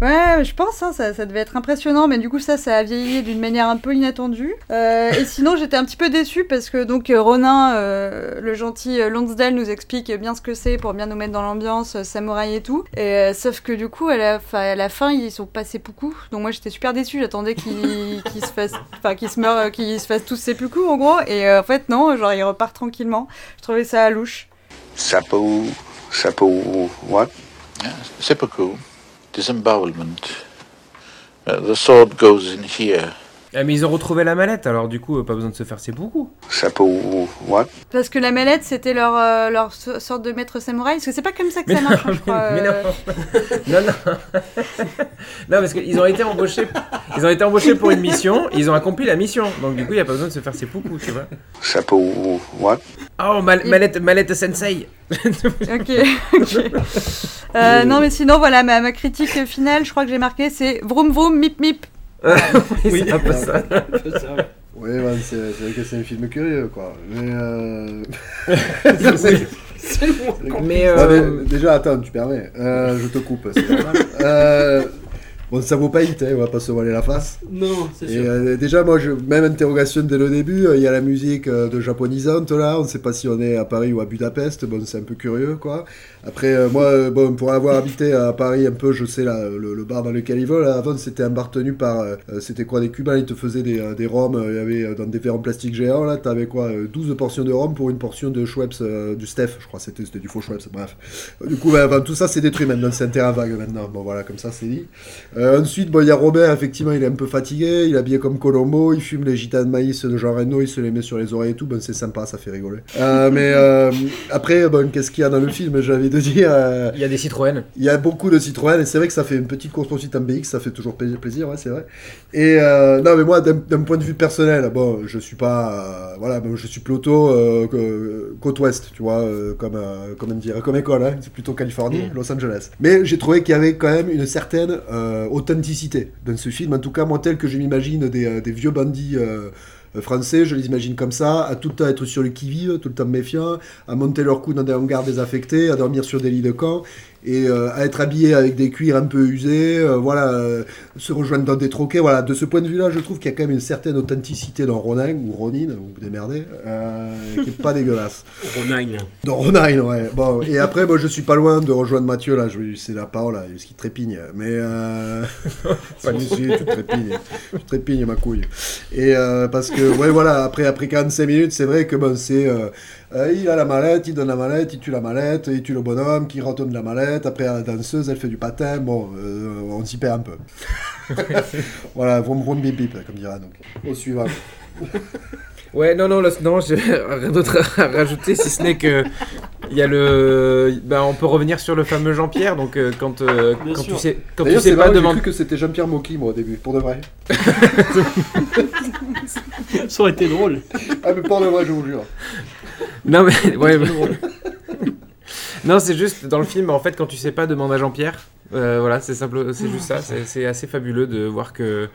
Ouais, je pense, hein, ça, ça devait être impressionnant, mais du coup ça, ça a vieilli d'une manière un peu inattendue. Euh, et sinon, j'étais un petit peu déçue parce que donc Ronin, euh, le gentil euh, Lonsdale, nous explique bien ce que c'est pour bien nous mettre dans l'ambiance, euh, samouraï et tout. Et, euh, sauf que du coup, à la, fin- à la fin, ils sont passés beaucoup. Donc moi, j'étais super déçue. J'attendais qu'ils <laughs> se fassent, enfin qu'ils se meurent, euh, qu'ils se fassent tous ces plus coups en gros. Et euh, en fait, non, genre ils repartent tranquillement. Je trouvais ça louche. Sapo, sapo, what? Seppuku, disembowelment. Uh, the sword goes in here. Ah, mais ils ont retrouvé la mallette, alors du coup, euh, pas besoin de se faire ses beaucoup. Sapo, what? Parce que la mallette, c'était leur, euh, leur so- sorte de maître samouraï. Parce que c'est pas comme ça que Mais ça non, marche, je crois. mais euh. <laughs> non, non, non. <laughs> non, parce qu'ils ont été embauchés, ils ont été embauchés pour une mission, ils ont accompli la mission, donc du coup, il y a pas besoin de se faire ses poucous, tu vois. Sapo, what? Oh, mal- mallette, mallette sensei. <laughs> ok, ok. Euh, non, mais sinon, voilà, ma, ma critique finale, je crois que j'ai marqué, c'est vroom vroom mip mip. Oui, c'est un peu ça. Oui, man, c'est c'est vrai que c'est un film curieux, quoi. Mais. Euh... <laughs> Mais, Non, euh, mais déjà, attends, tu permets. Euh, je te coupe. c'est normal. Bon, ça vaut pas hit, hein, on va pas se voiler la face. Non, c'est sûr. euh, déjà, moi, je... même interrogation dès le début, euh, il y a la musique euh, de japonisante là, on ne sait pas si on est à Paris ou à Budapest, bon, c'est un peu curieux quoi. Après, moi, bon, pour avoir habité à Paris un peu, je sais, là, le, le bar dans lequel ils vont, là, avant c'était un bar tenu par, c'était quoi, des Cubains, ils te faisaient des, des euh, il y avait dans des verres en plastique géants, là, t'avais quoi, euh, 12 portions de rhum pour une portion de Schweppes, du Steph, je crois, c'était c'était du faux Schweppes, bref. Du coup, ben, enfin, tout ça c'est détruit maintenant, c'est un terrain vague maintenant, bon voilà, comme ça c'est dit. Euh, ensuite, bon, il y a Robert, effectivement, il est un peu fatigué, il est habillé comme Colombo, il fume les gitanes de maïs de Jean Reno, il se les met sur les oreilles et tout, bon, c'est sympa, ça fait rigoler. Euh, mais euh, après, bon, qu'est-ce qu'il y a dans le film J'ai envie de dire. Il y a des Citroën. Il y a beaucoup de Citroën, et c'est vrai que ça fait une petite course poursuite en BX, ça fait toujours pla- plaisir, ouais, c'est vrai. Et non, mais moi, d'un point de vue personnel, bon, je suis pas. voilà, je suis plutôt côte ouest, tu vois, comme, comment dire, comme école, hein, c'est plutôt Californie, Los Angeles. Mais j'ai trouvé qu'il y avait quand même une certaine authenticité dans ce film, en tout cas, moi, tel que je m'imagine des, euh, vieux bandits. euh, euh, français, je les imagine comme ça, à tout le temps être sur le qui-vive, tout le temps méfiant, à monter leur cou dans des hangars désaffectés, à dormir sur des lits de camp, et euh, à être habillé avec des cuirs un peu usés, euh, voilà, euh, se rejoindre dans des troquets, voilà. De ce point de vue-là, je trouve qu'il y a quand même une certaine authenticité dans Ronin, ou Ronin, vous vous démerdez, qui est pas <laughs> dégueulasse. Ronin. Dans Ronin, ouais. Bon, et après, moi, je suis pas loin de rejoindre Mathieu, là, je vais lui laisser la parole, là, parce qu'il trépigne, mais... <laughs> Pas du tout, tu trépignes, tu trépignes, ma couille. Et parce que, ouais, voilà, après, après 45 minutes, c'est vrai que, bon, c'est... euh, il a la mallette, il donne la mallette, il tue la mallette, il tue le bonhomme, qui retourne la mallette, après la danseuse, elle fait du patin, bon, euh, on s'y perd un peu. <laughs> voilà, vroom vroom bip bip, comme dira donc. Au suivant. <laughs> Ouais, non, non, là, non, j'ai rien d'autre à rajouter si ce n'est que il y a le, ben, on peut revenir sur le fameux Jean-Pierre. Donc euh, quand euh, quand tu sais, quand tu sais pas marrant, j'ai demande. cru que c'était Jean-Pierre Mocky, moi, au début, pour de vrai. <laughs> Ça aurait été drôle. Ah, mais pour de vrai, je vous jure. Non mais <laughs> ouais. <laughs> non, c'est juste dans le film. En fait, quand tu sais pas, demande à Jean-Pierre. Euh, voilà, c'est simple, c'est juste ça. C'est c'est assez fabuleux de voir que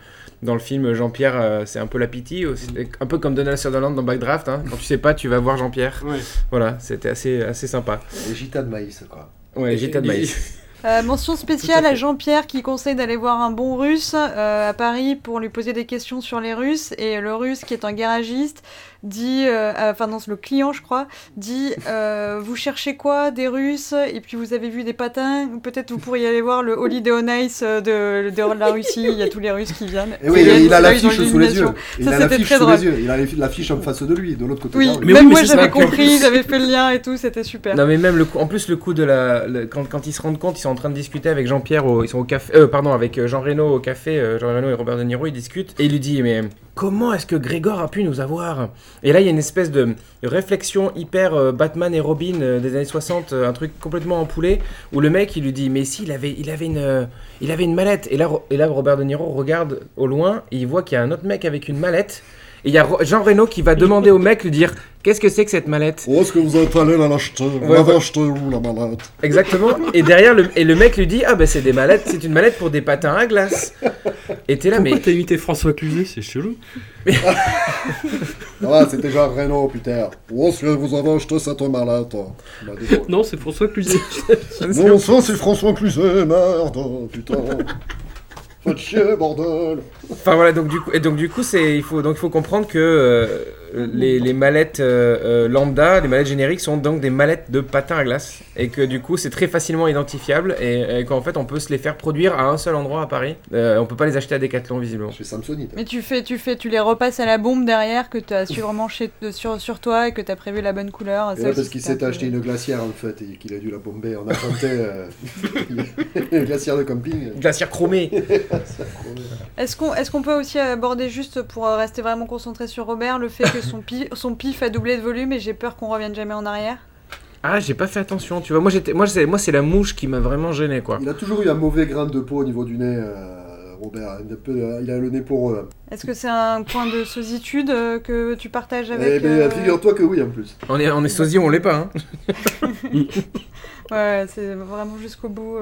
dans le film, Jean-Pierre, euh, c'est un peu la pitié, aussi, un peu comme Donald Sutherland dans Backdraft. Hein. Quand tu sais pas, tu vas voir Jean-Pierre. Ouais. Voilà, c'était assez assez sympa. Les gita de maïs, quoi. Ouais, Gita de maïs. <laughs> Euh, mention spéciale à, Jean-Pierre qui conseille d'aller voir un bon russe euh, à Paris pour lui poser des questions sur les Russes. Et le russe qui est un garagiste dit, euh, euh, enfin non, le client je crois, dit euh, Vous cherchez quoi Des Russes Et puis vous avez vu des patins Peut-être vous pourriez aller voir le Holiday on Ice de, de la Russie. Il y a tous les Russes qui viennent. Et oui, C'est il a l'affiche sous les yeux. Il Ça a c'était l'affiche très sous drôle. les yeux. Il a l'affiche en face de lui, de l'autre côté. Oui, de la rue. même oui, moi mais c'est j'avais compris, j'avais fait le lien et tout, c'était super. Non mais même le coup, en plus le coup de la, le- quand, quand ils se rendent compte, ils sont en train de discuter avec Jean-Pierre, ils sont au café, euh, pardon, avec Jean Reno au café, euh, Jean Reno et Robert De Niro, ils discutent et il lui dit mais comment est-ce que Grégor a pu nous avoir Et là il y a une espèce de réflexion hyper euh, Batman et Robin euh, des années 60, euh, un truc complètement empoulé où le mec il lui dit mais si il avait, il avait une, il avait une mallette et là, et là Robert De Niro regarde au loin et il voit qu'il y a un autre mec avec une mallette. Et il y a Jean Reno qui va demander au mec, lui dire Qu'est-ce que c'est que cette mallette Où est-ce que vous êtes allé la l'acheter? Vous Ouais, l'avez ouais. acheté où, la malade Exactement. Et derrière, le, et le mec lui dit Ah, ben c'est des mallettes, c'est une mallette pour des patins à glace. Et t'es là, mais. Pourquoi t'as imité François Cluzet? C'est chelou. Ah, c'était Jean Reno, putain. Où est-ce que vous avez acheté cette mallette? Bah. Non, c'est François Cluzet. <laughs> Non, ça c'est François Cluzet, merde, putain. Faites chier, bordel. Enfin voilà, donc du coup, et donc du coup, c'est il faut donc il faut comprendre que euh, les, les mallettes euh, euh, lambda, les mallettes génériques sont donc des mallettes de patins à glace et que du coup c'est très facilement identifiable et, et qu'en fait on peut se les faire produire à un seul endroit à Paris. Euh, on peut pas les acheter à Decathlon visiblement. Chez Samsonite. Mais tu fais, tu fais, tu les repasses à la bombe derrière que tu as sûrement chez, sur, sur toi et que tu as prévu la bonne couleur. Et là, parce qu'il s'est acheté une glacière en fait et qu'il a dû la bomber en argenté. Euh... <laughs> une glacière de camping. Glacière chromée. <laughs> Est-ce qu'on est qu'on peut aussi aborder juste pour euh, rester vraiment concentré sur Robert le fait que son, pi- <laughs> son pif a doublé de volume et j'ai peur qu'on revienne jamais en arrière? Ah, j'ai pas fait attention. Tu vois, moi j'étais, moi c'est, moi c'est la mouche qui m'a vraiment gêné quoi. Il a toujours eu un mauvais grain de peau au niveau du nez, euh, Robert. Peu, euh, il a le nez poreux. Est-ce que c'est un point de sositude euh, que tu partages Eh avec ben, euh, figure-toi que oui en plus. On est, on est sosie, on l'est pas. Hein. <laughs> Ouais, c'est vraiment jusqu'au bout.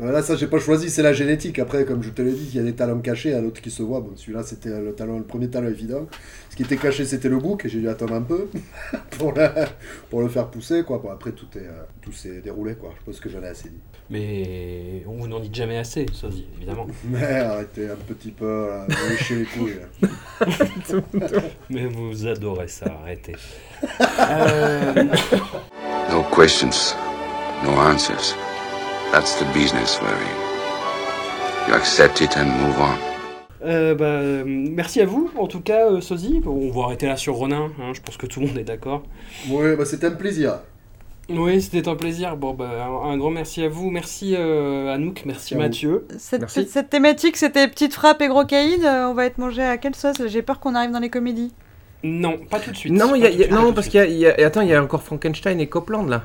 Euh. Voilà, ça j'ai pas choisi, c'est la génétique. Après, comme je te l'ai dit, il y a des talents cachés, un autre qui se voit. Bon, celui-là c'était le talent, le premier talent évident. Ce qui était caché, c'était le bouc, et j'ai dû attendre un peu <laughs> pour, la- pour le faire pousser, quoi. Bon, après tout est, euh, tout s'est déroulé, quoi. Je pense que j'en ai assez dit. Mais on vous n'en dit jamais assez, ça dit, évidemment. Mais arrêtez un petit peu, là, vous léchez les couilles. là. <laughs> <laughs> Mais vous adorez ça, arrêtez. No questions, no answers. That's the business we're in. You accept it and move on. Euh, bah, euh, merci à vous, en tout cas, euh, Sozy. On va arrêter là sur Ronin, hein, je pense que tout le monde est d'accord. Ouais, bah c'était un plaisir. Oui, c'était un plaisir. Bon, bah, un, un grand merci à vous, merci euh, Anouk, merci à. Mathieu. Cette, Merci. cette- cette thématique, c'était petite frappe et gros caïd. euh, on va être mangé à quelle sauce? J'ai peur qu'on arrive dans les comédies. Non, pas tout de suite. Non, y a- y a- non parce qu'il y y a- attends, il y a encore Frankenstein et Copland là.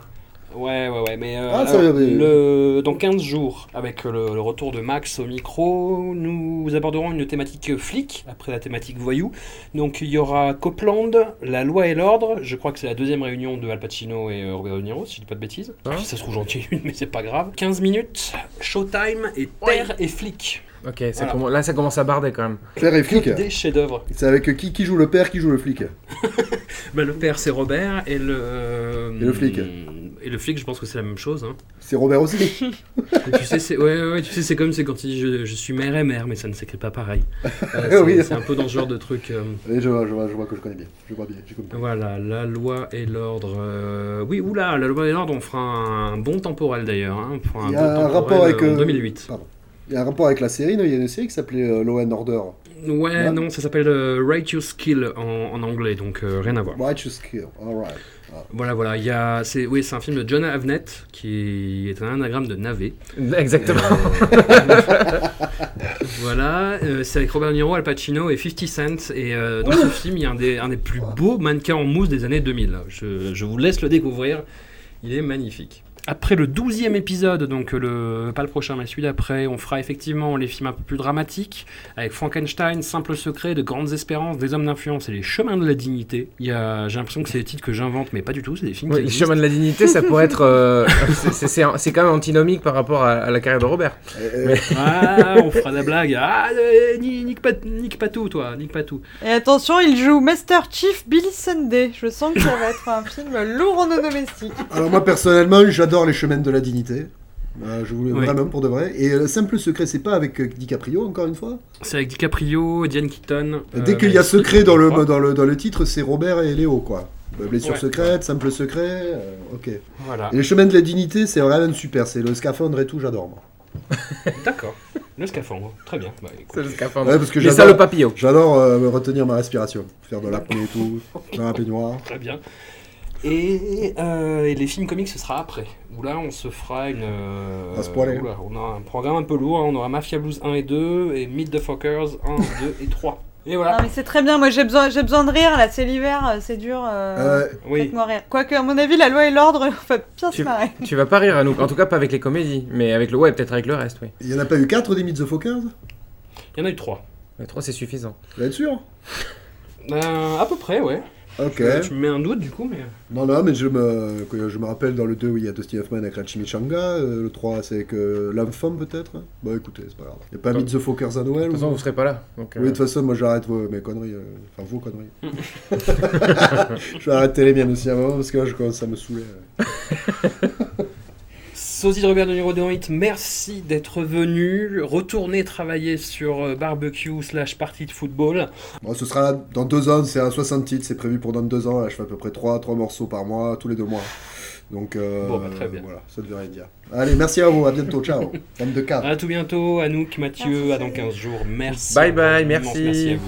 Ouais, ouais, ouais, mais euh, Ah, le, dans 15 jours, avec le, le retour de Max au micro, nous aborderons une thématique flic, après la thématique voyou. Donc il y aura Copland, La loi et l'ordre, je crois que c'est la deuxième réunion de Al Pacino et euh, Robert De Niro, si je dis pas de bêtises. Hein Si ça se trouve j'en une, <laughs> mais c'est pas grave. 15 minutes, Showtime et Terre et flic. Ok, ça Voilà. commen- là ça commence à barder quand même. Claire et flic. Des chefs-d'œuvre. C'est avec qui qui joue le père, qui joue le flic <laughs> Bah, le père c'est Robert et le. euh, Et le flic. Et le flic, je pense que c'est la même chose. Hein. C'est Robert aussi. <laughs> Tu sais, c'est ouais, ouais, ouais, tu sais, c'est comme c'est quand il dit je, je suis mère et mère, mais ça ne s'écrit pas pareil. <laughs> Euh, c'est Oui. c'est un peu dans ce genre de truc. euh, je vois, je vois, je vois que je connais bien. Je vois bien, voilà, la loi et l'ordre. euh, Oui, oula, la loi et l'ordre, on fera un bon temporel d'ailleurs. hein, on fera Il y bon a un rapport avec. euh, en euh, 2008. Pardon. Il y a un rapport avec la série, non? Il y a une série qui s'appelait euh, Law and Order. Ouais, Non non, ça s'appelle euh, Righteous Kill en, en anglais, donc euh, rien à voir. Righteous Kill, alright. Ah. Voilà, voilà, il y a, c'est, oui, c'est un film de John Avnet qui est un anagramme de navet. Exactement. <laughs> voilà, euh, c'est avec Robert De Niro, Al Pacino et 50 Cent. Et euh, dans ce film, il y a un des, un des plus beaux mannequins en mousse des années 2000. Je, je vous laisse le découvrir. Il est magnifique. Après le 12e épisode, donc le, pas le prochain, mais celui d'après, on fera effectivement les films un peu plus dramatiques, avec Frankenstein, Simple Secret, De Grandes Espérances, Des Hommes d'Influence et Les Chemins de la Dignité. Il y a, j'ai l'impression que c'est des titres que j'invente, mais pas du tout, c'est des films Oui, les existent. chemins de la dignité, ça pourrait être. euh, <laughs> c'est- c'est- c'est c'est quand même antinomique par rapport à, à la carrière de Robert. Mais- Ah, on fera la blague. Ah, euh, ni- nique pas, nique pas tout, toi, nique pas tout. Et attention, il joue Master Chief Billy Sunday. Je sens que ça va être un film lourd en eau domestique. Alors moi personnellement, j'adore les chemins de la dignité. Euh, je voulais Oui. vraiment pour de vrai. Et le simple secret, c'est pas avec euh, DiCaprio encore une fois? C'est avec DiCaprio, Diane Keaton. Dès euh, qu'il y a secret dans le, dans le dans le titre, c'est Robert et Léo quoi. Euh, Blessure Ouais. secrète, simple secret, euh, ok. Voilà. Et les chemins de la dignité, c'est vraiment super. C'est le scaphandre et tout, j'adore moi. <laughs> D'accord. Le scaphandre, très bien. Bah. C'est le scaphandre. Ouais, parce que j'adore- salles papillons. J'adore euh, me retenir ma respiration, faire de l'apnée et tout, <laughs> dans la peignoir. Très bien. Et, euh, et les films comiques, ce sera après. Où là, on se fera une. euh, À ce point-là. oula, on a un programme un peu lourd. hein. On aura Mafia Blues 1 et 2 et Meet the Fuckers 1, 2 <laughs> et 3. Et voilà. Non mais c'est très bien, moi j'ai besoin, j'ai besoin de rire, là c'est l'hiver, euh, c'est dur. Euh... Euh, oui. Faites-moi rire. Quoique à mon avis la loi et l'ordre, <laughs> on va bien se Tu, marrer. tu vas pas rire à nous, en tout cas pas avec les comédies, mais avec le ouais, peut-être avec le reste, oui. Il y en a pas eu 4 des Meet the Fockers Il y en a eu 3. Les trois c'est suffisant. Vous êtes sûr? Euh, à peu près, ouais. Ok. Tu me mets un doute du coup, mais. Non, non, mais je me, je me rappelle dans le 2 où il y a Dustin Hoffman avec la chimichanga, euh, le 3 c'est avec euh, l'homme femme peut-être? Bon écoutez, c'est pas grave. Il n'y a pas De Meet the Fockers à Noël toute façon, ou- vous serez pas là. Donc, euh, Oui, de toute façon, moi j'arrête vos, mes conneries. euh, Enfin, vos conneries. <laughs> je vais arrêter les miennes aussi à un moment parce que là je commence à me saouler. euh. <laughs> Sosie de Robert de Niro Hit, merci d'être venu. Retournez travailler sur euh, barbecue slash partie de football. Bon, ce sera dans deux ans, c'est un 60 titres, c'est prévu pour dans deux ans. Je fais à peu près trois, trois morceaux par mois, tous les deux mois. Donc euh, bon, bah, très bien. voilà, ça devrait dire. Allez, merci à vous, à bientôt, ciao. <laughs> 22 k À tout bientôt, Anouk, Mathieu, à dans 15 jours. Merci. Bye bye, merci. Merci à vous.